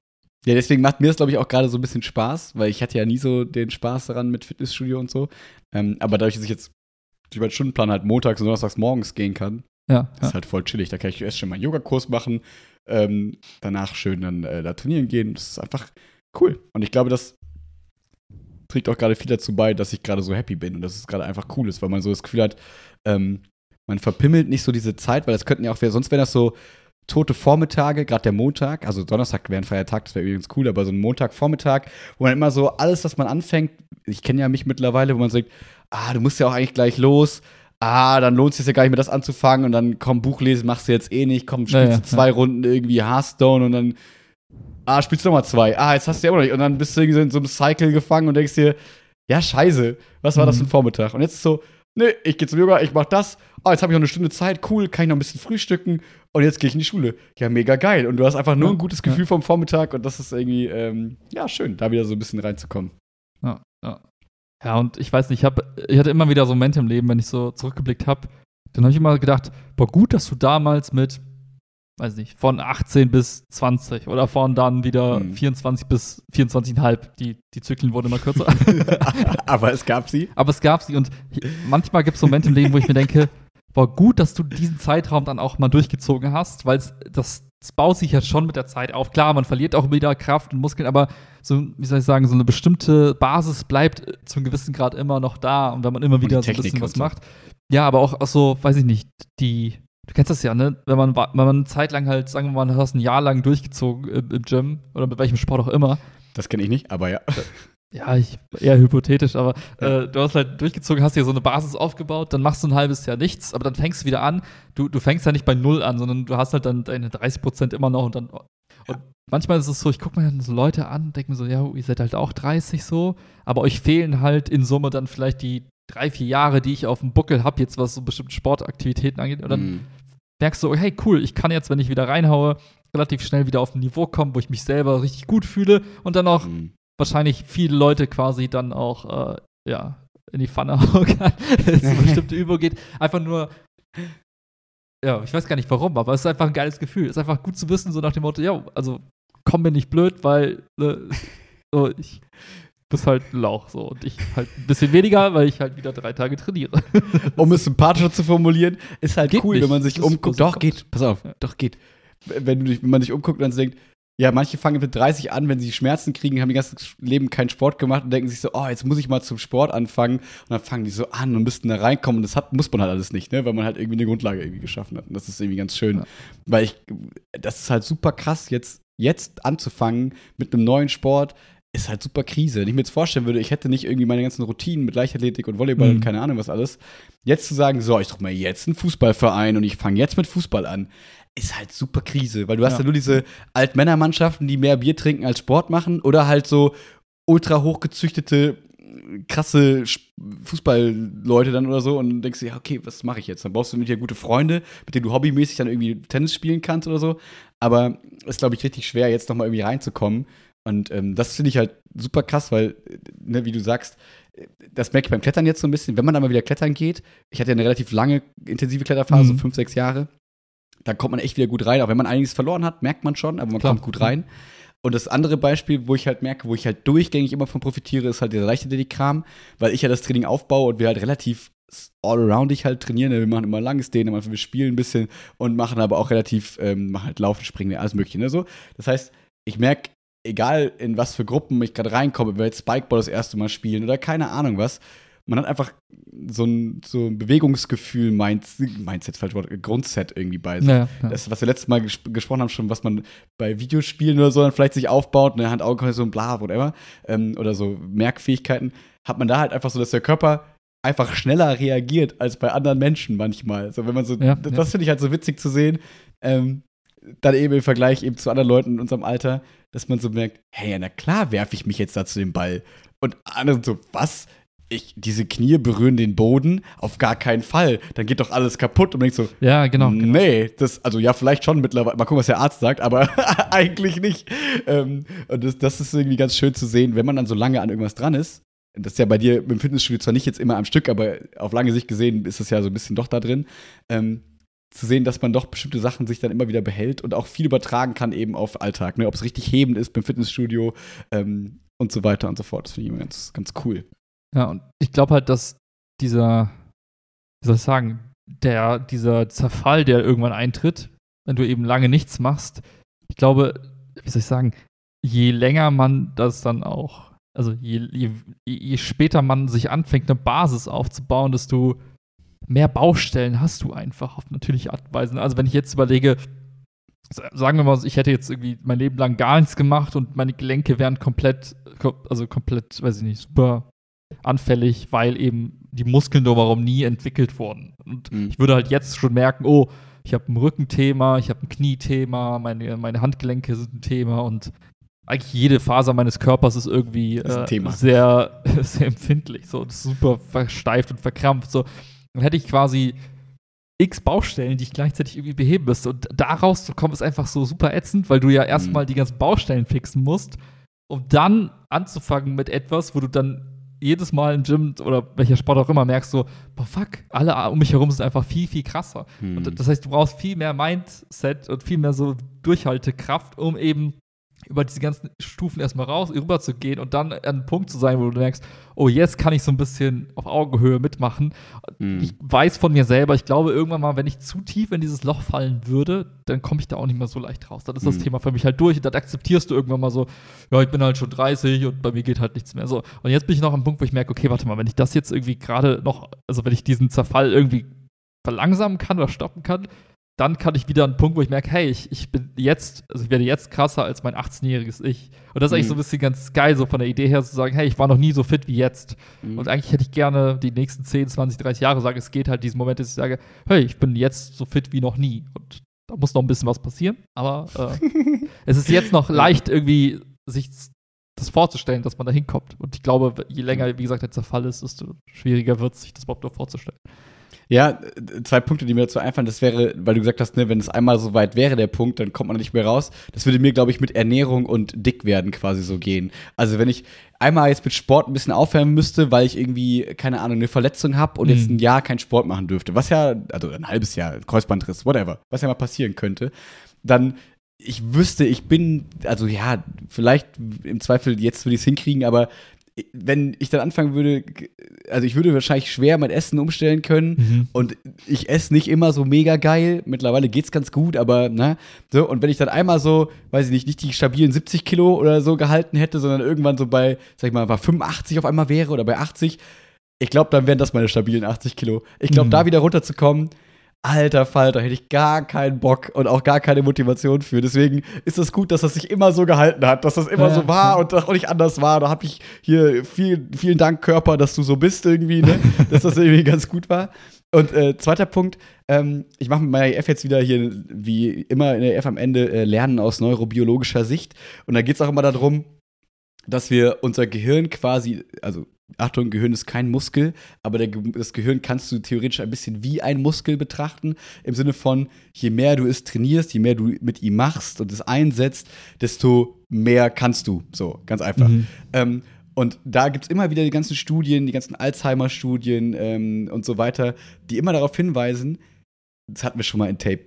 Ja, deswegen macht mir das, glaube ich, auch gerade so ein bisschen Spaß, weil ich hatte ja nie so den Spaß daran mit Fitnessstudio und so. Ähm, aber dadurch, dass ich jetzt durch meinen Stundenplan halt montags und donnerstags morgens gehen kann, ja, ist ja. halt voll chillig. Da kann ich erst schon meinen Yogakurs machen, ähm, danach schön dann äh, da trainieren gehen. Das ist einfach cool. Und ich glaube, das trägt auch gerade viel dazu bei, dass ich gerade so happy bin und dass es gerade einfach cool ist, weil man so das Gefühl hat, ähm, man verpimmelt nicht so diese Zeit, weil das könnten ja auch, sonst wären das so tote Vormittage, gerade der Montag, also Donnerstag wäre ein Feiertag, das wäre übrigens cool, aber so ein Montagvormittag, wo man immer so alles, was man anfängt, ich kenne ja mich mittlerweile, wo man sagt, ah, du musst ja auch eigentlich gleich los, ah, dann lohnt es sich ja gar nicht mehr das anzufangen und dann komm, Buch lesen machst du jetzt eh nicht, komm, spielst du ja, ja, zwei ja. Runden irgendwie Hearthstone und dann ah, spielst du nochmal zwei. Ah, jetzt hast du ja auch noch nicht. Und dann bist du irgendwie so in so einem Cycle gefangen und denkst dir, ja, scheiße, was war das für ein Mhm. Vormittag? Und jetzt ist so, nee, ich gehe zum Yoga, ich mach das. Ah, jetzt habe ich noch eine Stunde Zeit, cool, kann ich noch ein bisschen frühstücken und jetzt gehe ich in die Schule. Ja, mega geil. Und du hast einfach nur ein gutes Gefühl vom Vormittag und das ist irgendwie, ähm, ja, schön, da wieder so ein bisschen reinzukommen. Ja, ja. Ja, und ich weiß nicht, ich, hab, ich hatte immer wieder so Momente im Leben, wenn ich so zurückgeblickt habe, dann habe ich immer gedacht, boah, gut, dass du damals mit, weiß nicht, von 18 bis 20 oder von dann wieder Mhm. 24 bis 24,5, die, die Zyklen wurden immer kürzer. Aber es gab sie. Aber es gab sie und manchmal gibt es Momente im Leben, wo ich mir denke, boah, gut, dass du diesen Zeitraum dann auch mal durchgezogen hast, weil das, das baut sich ja schon mit der Zeit auf. Klar, man verliert auch wieder Kraft und Muskeln, aber so, wie soll ich sagen, so eine bestimmte Basis bleibt äh, zu einem gewissen Grad immer noch da und wenn man immer wieder so ein bisschen was so. macht. Ja, aber auch, auch so, weiß ich nicht, die, du kennst das ja, ne? Wenn man, wenn man eine Zeit lang halt, sagen wir mal, du hast ein Jahr lang durchgezogen im, im Gym oder mit welchem Sport auch immer, Das kenne ich nicht, aber ja. ja, ich, eher hypothetisch, aber äh, du hast halt durchgezogen, hast dir so eine Basis aufgebaut, dann machst du ein halbes Jahr nichts, aber dann fängst du wieder an. Du, du fängst ja nicht bei Null an, sondern du hast halt dann deine 30 Prozent immer noch und dann. Und manchmal ist es so, ich gucke mir dann so Leute an denke mir so, ja, ihr seid halt auch 30 so, aber euch fehlen halt in Summe dann vielleicht die drei, vier Jahre, die ich auf dem Buckel habe, jetzt was so bestimmte Sportaktivitäten angeht. Und dann Mhm. merkst du, hey, cool, ich kann jetzt, wenn ich wieder reinhaue, relativ schnell wieder auf ein Niveau kommen, wo ich mich selber richtig gut fühle und dann auch Mhm. wahrscheinlich viele Leute quasi dann auch, äh, ja, in die Pfanne hauen kann, wenn es bestimmte Übung geht. Einfach nur, ja, ich weiß gar nicht warum, aber es ist einfach ein geiles Gefühl. Es ist einfach gut zu wissen, so nach dem Motto, ja, also komm mir nicht blöd, weil äh, so, ich muss halt ein Lauch so und ich halt ein bisschen weniger, weil ich halt wieder drei Tage trainiere. um es sympathischer zu formulieren, ist halt Geht cool, nicht. wenn man sich umguckt. Doch, geht. Pass auf, Ja. doch, geht. Wenn, dich- wenn man sich umguckt und dann denkt, ja, manche fangen mit 30 an, wenn sie Schmerzen kriegen, haben ihr ganzes Leben keinen Sport gemacht und denken sich so, oh, jetzt muss ich mal zum Sport anfangen. Und dann fangen die so an und müssten da reinkommen. Und das hat, muss man halt alles nicht, ne? weil man halt irgendwie eine Grundlage irgendwie geschaffen hat. Und das ist irgendwie ganz schön. Ja. Weil ich, das ist halt super krass, jetzt, jetzt anzufangen mit einem neuen Sport. Ist halt super Krise. Wenn ich mir jetzt vorstellen würde, ich hätte nicht irgendwie meine ganzen Routinen mit Leichtathletik und Volleyball Mhm. und keine Ahnung was alles. Jetzt zu sagen, so, ich suche mir jetzt einen Fußballverein und ich fange jetzt mit Fußball an, ist halt super Krise, weil du hast Ja. ja nur diese Altmännermannschaften, die mehr Bier trinken als Sport machen oder halt so ultra hochgezüchtete, krasse Fußballleute dann oder so und denkst du, ja, okay, was mache ich jetzt? Dann brauchst du mit dir gute Freunde, mit denen du hobbymäßig dann irgendwie Tennis spielen kannst oder so. Aber ist, glaube ich, richtig schwer, jetzt nochmal irgendwie reinzukommen. Und ähm, das finde ich halt super krass, weil, ne, wie du sagst, das merke ich beim Klettern jetzt so ein bisschen, wenn man dann mal wieder klettern geht. Ich hatte ja eine relativ lange, intensive Kletterphase, Mhm. so fünf, sechs Jahre. Da kommt man echt wieder gut rein. Auch wenn man einiges verloren hat, merkt man schon, aber man Klar. kommt gut rein. Und das andere Beispiel, wo ich halt merke, wo ich halt durchgängig immer von profitiere, ist halt dieser Leichtathletik-Kram, weil ich ja das Training aufbaue und wir halt relativ all-aroundig halt trainieren. Wir machen immer langes Dehnen, wir spielen ein bisschen und machen aber auch relativ, ähm, machen halt Laufen, Springen, alles Mögliche. Ne, so. Das heißt, ich merke, egal in was für Gruppen ich gerade reinkomme, wenn wir jetzt Spikeball das erste Mal spielen oder keine Ahnung was, man hat einfach so ein, so ein Bewegungsgefühl, Mindset, Mindset, falsch Wort, Grundset irgendwie bei sich. Ja, ja. Das, was wir letztes Mal ges gesprochen haben, schon, was man bei Videospielen oder so dann vielleicht sich aufbaut, ne, Hand, Augen, so ein bla, whatever, ähm, oder so Merkfähigkeiten, hat man da halt einfach so, dass der Körper einfach schneller reagiert als bei anderen Menschen manchmal. So, wenn man so, ja. das finde ich halt so witzig zu sehen. Ähm, dann eben im Vergleich eben zu anderen Leuten in unserem Alter, dass man so merkt, hey, na klar werfe ich mich jetzt da zu dem Ball. Und andere sind so, was? Ich, diese Knie berühren den Boden? Auf gar keinen Fall. Dann geht doch alles kaputt. Und man denkt so, ja genau. genau. Nee, das, also ja, vielleicht schon mittlerweile. Mal gucken, was der Arzt sagt, aber eigentlich nicht. Ähm, und das, das ist irgendwie ganz schön zu sehen, wenn man dann so lange an irgendwas dran ist. Das ist ja bei dir im Fitnessstudio zwar nicht jetzt immer am Stück, aber auf lange Sicht gesehen ist es ja so ein bisschen doch da drin. Ähm, zu sehen, dass man doch bestimmte Sachen sich dann immer wieder behält und auch viel übertragen kann eben auf Alltag. Ne? Ob es richtig hebend ist beim Fitnessstudio ähm, und so weiter und so fort. Das finde ich immer ganz, ganz cool. Ja, und ich glaube halt, dass dieser, wie soll ich sagen, der, dieser Zerfall, der irgendwann eintritt, wenn du eben lange nichts machst, ich glaube, wie soll ich sagen, je länger man das dann auch, also je, je, je später man sich anfängt, eine Basis aufzubauen, desto mehr Baustellen hast du einfach auf natürliche Art und Weise. Also wenn ich jetzt überlege, sa- sagen wir mal, ich hätte jetzt irgendwie mein Leben lang gar nichts gemacht und meine Gelenke wären komplett, ko- also komplett, weiß ich nicht, super anfällig, weil eben die Muskeln nur warum nie entwickelt wurden. Und Mhm. ich würde halt jetzt schon merken, oh, ich habe ein Rückenthema, ich habe ein Kniethema, meine, meine Handgelenke sind ein Thema und eigentlich jede Faser meines Körpers ist irgendwie äh, sehr, sehr empfindlich, so super versteift und verkrampft. So. Dann hätte ich quasi x Baustellen, die ich gleichzeitig irgendwie beheben müsste. Und da rauszukommen, ist einfach so super ätzend, weil du ja erstmal die ganzen Baustellen fixen musst, um dann anzufangen mit etwas, wo du dann jedes Mal im Gym oder welcher Sport auch immer merkst, so, boah, fuck, alle um mich herum sind einfach viel, viel krasser. Hm. Und das heißt, du brauchst viel mehr Mindset und viel mehr so Durchhaltekraft, um eben über diese ganzen Stufen erstmal raus, rüber zu gehen und dann an einem Punkt zu sein, wo du merkst, oh, jetzt kann ich so ein bisschen auf Augenhöhe mitmachen. Hm. Ich weiß von mir selber, ich glaube, irgendwann mal, wenn ich zu tief in dieses Loch fallen würde, dann komme ich da auch nicht mehr so leicht raus. Dann ist das Mhm. Thema für mich halt durch und dann akzeptierst du irgendwann mal so, ja, ich bin halt schon 30 und bei mir geht halt nichts mehr so. Und jetzt bin ich noch am Punkt, wo ich merke, okay, warte mal, wenn ich das jetzt irgendwie gerade noch, also wenn ich diesen Zerfall irgendwie verlangsamen kann oder stoppen kann, dann kann ich wieder an einen Punkt, wo ich merke, hey, ich, ich bin jetzt, also ich werde jetzt krasser als mein 18-jähriges Ich. Und das ist eigentlich Mhm. so ein bisschen ganz geil, so von der Idee her zu sagen, hey, ich war noch nie so fit wie jetzt. Mhm. Und eigentlich hätte ich gerne die nächsten 10, 20, 30 Jahre sagen, es geht halt diesen Moment, dass ich sage, hey, ich bin jetzt so fit wie noch nie. Und da muss noch ein bisschen was passieren. Aber äh, es ist jetzt noch leicht, irgendwie sich das vorzustellen, dass man da hinkommt. Und ich glaube, je länger, wie gesagt, der Zerfall ist, desto schwieriger wird es, sich das überhaupt noch vorzustellen. Ja, zwei Punkte, die mir dazu einfallen, das wäre, weil du gesagt hast, ne, wenn es einmal so weit wäre, der Punkt, dann kommt man nicht mehr raus. Das würde mir, glaube ich, mit Ernährung und Dickwerden quasi so gehen. Also wenn ich einmal jetzt mit Sport ein bisschen aufhören müsste, weil ich irgendwie, keine Ahnung, eine Verletzung habe und Mhm. jetzt ein Jahr keinen Sport machen dürfte, was ja, also ein halbes Jahr, Kreuzbandriss, whatever, was ja mal passieren könnte, dann ich wüsste, ich bin, also ja, vielleicht im Zweifel jetzt würde ich es hinkriegen, aber wenn ich dann anfangen würde, also ich würde wahrscheinlich schwer mein Essen umstellen können Mhm. und ich esse nicht immer so mega geil. Mittlerweile geht's ganz gut, aber ne, so und wenn ich dann einmal so, weiß ich nicht, nicht die stabilen 70 Kilo oder so gehalten hätte, sondern irgendwann so bei, sag ich mal, bei 85 auf einmal wäre oder bei 80, ich glaube, dann wären das meine stabilen 80 Kilo. Ich glaube, Mhm. da wieder runterzukommen, alter Falter, hätte ich gar keinen Bock und auch gar keine Motivation für. Deswegen ist es gut, dass das sich immer so gehalten hat, dass das immer Ja, so war und auch nicht anders war. Da habe ich hier viel, vielen Dank, Körper, dass du so bist irgendwie, ne? dass das irgendwie ganz gut war. Und äh, zweiter Punkt, ähm, ich mache mit meiner EF jetzt wieder hier, wie immer in der EF am Ende, äh, Lernen aus neurobiologischer Sicht. Und da geht es auch immer darum, dass wir unser Gehirn quasi, also Achtung, Gehirn ist kein Muskel, aber der, das Gehirn kannst du theoretisch ein bisschen wie ein Muskel betrachten, im Sinne von, je mehr du es trainierst, je mehr du mit ihm machst und es einsetzt, desto mehr kannst du. So, ganz einfach. Mhm. Ähm, und da gibt es immer wieder die ganzen Studien, die ganzen Alzheimer-Studien ähm, und so weiter, die immer darauf hinweisen, das hatten wir schon mal in Tape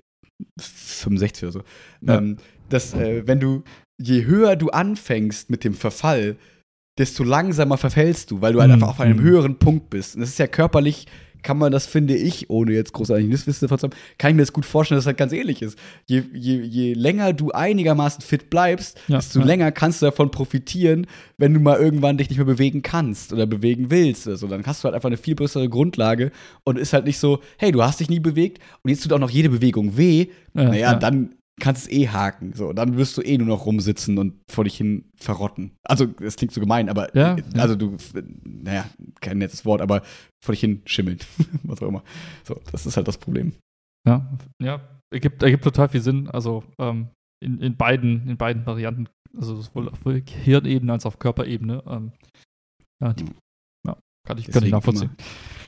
65 oder so, Ja. ähm, dass äh, wenn du, je höher du anfängst mit dem Verfall, desto langsamer verfällst du, weil du halt Mhm. einfach auf einem Mhm. höheren Punkt bist. Und das ist ja körperlich, kann man das, finde ich, ohne jetzt großartig Wissen davon zu haben, kann ich mir das gut vorstellen, dass das halt ganz ähnlich ist. Je, je, je länger du einigermaßen fit bleibst, Ja, desto ja. länger kannst du davon profitieren, wenn du mal irgendwann dich nicht mehr bewegen kannst oder bewegen willst. Also dann hast du halt einfach eine viel bessere Grundlage und ist halt nicht so, hey, du hast dich nie bewegt und jetzt tut auch noch jede Bewegung weh. Ja, naja, ja. dann kannst du es eh haken. So, dann wirst du eh nur noch rumsitzen und vor dich hin verrotten. Also, das klingt so gemein, aber Ja, äh, also du, naja, kein nettes Wort, aber vor dich hin schimmeln. Was auch immer. So, das ist halt das Problem. Ja, ja, ergibt, ergibt total viel Sinn. Also ähm, in, in, beiden, in beiden Varianten, also sowohl auf Hirnebene als auch auf Körperebene. Ähm, ja, die, ja, kann ich, kann ich Deswegen nachvollziehen.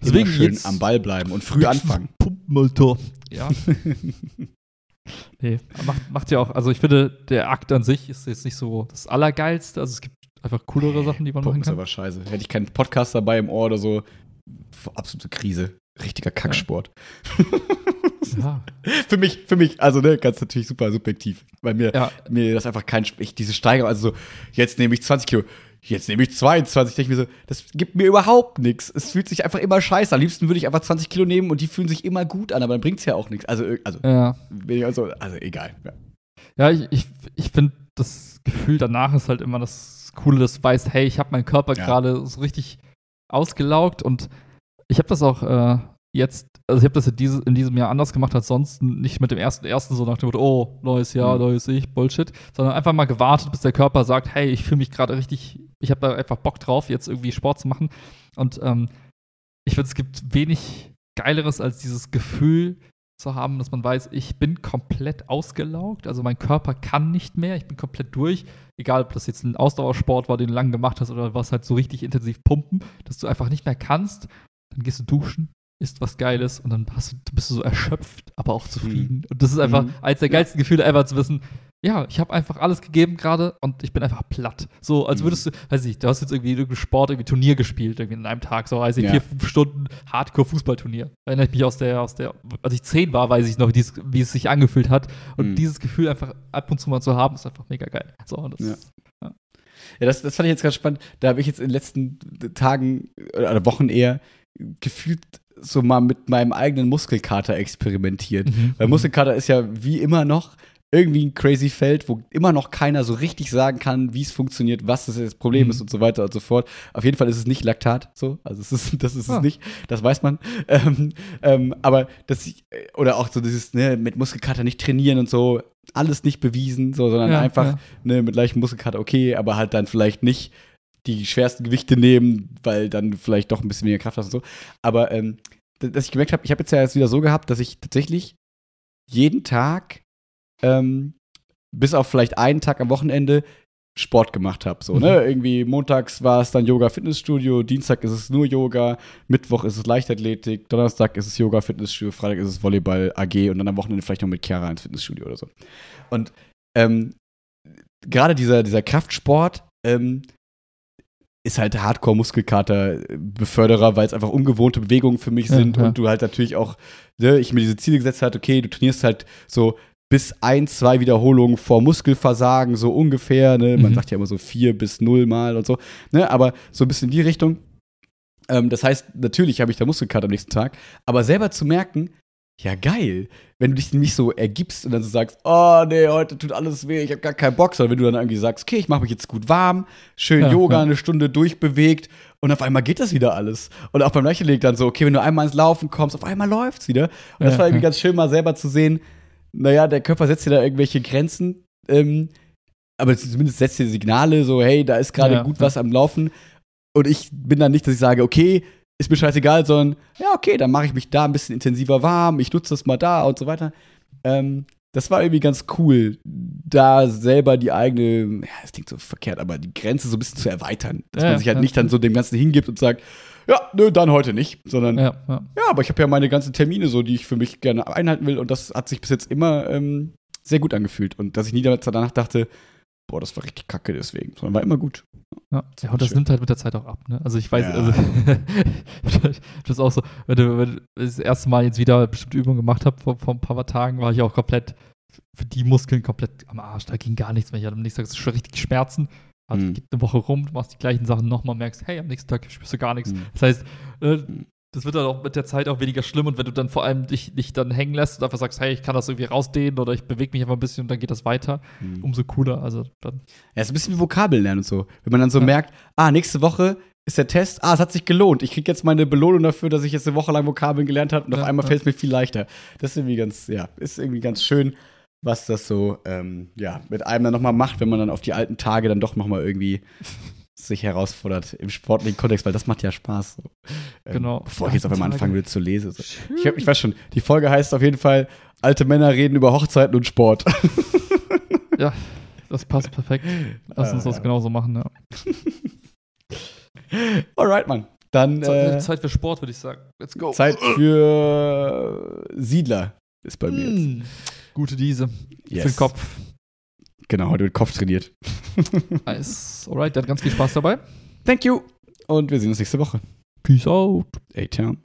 Deswegen schön am Ball bleiben und früh anfangen. Pumpenmotor. Ja, nee, macht, macht ja auch, also ich finde, der Akt an sich ist jetzt nicht so das Allergeilste. Also es gibt einfach coolere Sachen, die man Pumpen machen ist kann. aber scheiße. Hätte ich keinen Podcast dabei im Ohr oder so, absolute Krise. Richtiger Kacksport. Ja, für mich, für mich, also ne, ganz natürlich super subjektiv, weil mir, ja, mir das einfach kein, ich, diese Steigerung, also so, jetzt nehme ich 20 Kilo, jetzt nehme ich 22, denke ich mir so, das gibt mir überhaupt nichts. Es fühlt sich einfach immer scheiße. Am liebsten würde ich einfach 20 Kilo nehmen und die fühlen sich immer gut an, aber dann bringt es ja auch nichts. Also, also, ja. also, also egal. Ja. Ja, ich, ich, ich finde, das Gefühl danach ist halt immer das Coole, dass du weißt, hey, ich habe meinen Körper Ja. gerade so richtig ausgelaugt und ich habe das auch äh, jetzt, also ich habe das in, diese, in diesem Jahr anders gemacht als sonst, nicht mit dem ersten ersten so nach dem Motto, oh, neues Jahr, Mhm. neues Ich, Bullshit, sondern einfach mal gewartet, bis der Körper sagt, hey, ich fühle mich gerade richtig, ich habe da einfach Bock drauf, jetzt irgendwie Sport zu machen und ähm, ich finde, es gibt wenig Geileres als dieses Gefühl, zu haben, dass man weiß, ich bin komplett ausgelaugt, also mein Körper kann nicht mehr, ich bin komplett durch, egal ob das jetzt ein Ausdauersport war, den du lange gemacht hast oder was halt so richtig intensiv pumpen, dass du einfach nicht mehr kannst, dann gehst du duschen, isst was Geiles und dann du, bist du so erschöpft, aber auch zufrieden. Mhm. Und das ist einfach mhm. eines der geilsten Gefühle ever zu wissen, ja, ich habe einfach alles gegeben gerade und ich bin einfach platt. So, als mhm. würdest du, weiß ich, du hast jetzt irgendwie irgendwie Sport, irgendwie Turnier gespielt, irgendwie in einem Tag, so weiß ich, ja. vier, fünf Stunden Hardcore-Fußballturnier. Erinnere ich mich aus der, aus der, als ich zehn war, weiß ich noch, dies, wie es sich angefühlt hat. Und mhm. dieses Gefühl einfach ab und zu mal zu haben, ist einfach mega geil. So, das, ja. ja. Ja, das, das fand ich jetzt ganz spannend. Da habe ich jetzt in den letzten Tagen oder Wochen eher gefühlt so mal mit meinem eigenen Muskelkater experimentiert. Mhm. Weil Muskelkater ist ja wie immer noch irgendwie ein crazy Feld, wo immer noch keiner so richtig sagen kann, wie es funktioniert, was das Problem mhm. ist und so weiter und so fort. Auf jeden Fall ist es nicht Laktat, so. Also es ist, das ist ah. es nicht, das weiß man. Ähm, ähm, aber das, oder auch so dieses, ne, mit Muskelkater nicht trainieren und so, alles nicht bewiesen, so, sondern ja, einfach, ja. ne, mit leichtem Muskelkater okay, aber halt dann vielleicht nicht die schwersten Gewichte nehmen, weil dann vielleicht doch ein bisschen weniger Kraft hast und so. Aber ähm, dass ich gemerkt habe, ich habe jetzt ja jetzt wieder so gehabt, dass ich tatsächlich jeden Tag ähm, bis auf vielleicht einen Tag am Wochenende Sport gemacht habe. So, ne? Mhm. Irgendwie montags war es dann Yoga Fitnessstudio, Dienstag ist es nur Yoga, Mittwoch ist es Leichtathletik, Donnerstag ist es Yoga Fitnessstudio, Freitag ist es Volleyball AG und dann am Wochenende vielleicht noch mit Chiara ins Fitnessstudio oder so. Und ähm, gerade dieser, dieser Kraftsport ähm, ist halt Hardcore-Muskelkater-Beförderer, weil es einfach ungewohnte Bewegungen für mich sind ja, ja. und du halt natürlich auch, ne, ich mir diese Ziele gesetzt habe, okay, du trainierst halt so bis ein, zwei Wiederholungen vor Muskelversagen, so ungefähr. Ne? Man mhm. sagt ja immer so vier bis null Mal und so. Ne? Aber so ein bisschen in die Richtung. Ähm, das heißt, natürlich habe ich da Muskelkater am nächsten Tag. Aber selber zu merken, ja geil, wenn du dich nicht so ergibst und dann so sagst, oh nee, heute tut alles weh, ich habe gar keinen Bock, sondern wenn du dann irgendwie sagst, okay, ich mache mich jetzt gut warm, schön ja, Yoga, ja. eine Stunde durchbewegt und auf einmal geht das wieder alles. Und auch beim Lächeln dann so, okay, wenn du einmal ins Laufen kommst, auf einmal läuft's wieder. Und das war irgendwie ganz schön mal selber zu sehen, naja, der Körper setzt dir da irgendwelche Grenzen, ähm, aber zumindest setzt dir Signale, so, hey, da ist gerade gut was am Laufen. Und ich bin dann nicht, dass ich sage, okay, ist mir scheißegal, sondern ja, okay, dann mache ich mich da ein bisschen intensiver warm, ich nutze das mal da und so weiter. Ähm, das war irgendwie ganz cool, da selber die eigene, ja, das klingt so verkehrt, aber die Grenze so ein bisschen zu erweitern. Dass ja, man sich halt ja. nicht dann so dem Ganzen hingibt und sagt, ja, nö, dann heute nicht, sondern ja, ja. ja aber ich habe ja meine ganzen Termine so, die ich für mich gerne einhalten will und das hat sich bis jetzt immer ähm, sehr gut angefühlt und dass ich nie danach dachte, boah, das war richtig kacke deswegen, sondern war immer gut. Ja, ja und das schön. nimmt halt mit der Zeit auch ab, ne? Also ich weiß, ja. also das ist auch so, wenn du, wenn du das erste Mal jetzt wieder bestimmte Übungen gemacht habe vor, vor ein paar Tagen, war ich auch komplett für die Muskeln komplett am Arsch. Da ging gar nichts mehr. Ich hatte am nächsten Tag schon richtig Schmerzen. Also mhm. geht eine Woche rum, du machst die gleichen Sachen nochmal, merkst, hey, am nächsten Tag spürst du gar nichts. Mhm. Das heißt, äh, das wird dann auch mit der Zeit auch weniger schlimm und wenn du dann vor allem dich nicht dann hängen lässt und einfach sagst, hey, ich kann das irgendwie rausdehnen oder ich bewege mich einfach ein bisschen und dann geht das weiter, mhm. umso cooler. Also dann. Ja, ist ein bisschen wie Vokabeln lernen und so. Wenn man dann so ja. merkt, ah, nächste Woche ist der Test, ah, es hat sich gelohnt. Ich kriege jetzt meine Belohnung dafür, dass ich jetzt eine Woche lang Vokabeln gelernt habe und ja, auf einmal ja. fällt es mir viel leichter. Das ist irgendwie ganz, ja, ist irgendwie ganz schön was das so ähm, ja, mit einem dann nochmal macht, wenn man dann auf die alten Tage dann doch nochmal irgendwie sich herausfordert im sportlichen Kontext, weil das macht ja Spaß. So. Ähm, genau. Bevor ich jetzt auf einmal anfangen will zu lesen. So. Ich, ich weiß schon, die Folge heißt auf jeden Fall Alte Männer reden über Hochzeiten und Sport. ja, das passt perfekt. Lass uns das ja. genauso machen, ja. Alright, Mann. Dann, Zeit, äh, Zeit für Sport, würde ich sagen. Let's go. Zeit für Siedler ist bei mir jetzt. Mm. Gute Diese. Yes. Für den Kopf. Genau, heute wird Kopf trainiert. nice. Alright, dann ganz viel Spaß dabei. Thank you. Und wir sehen uns nächste Woche. Peace out. A-Town.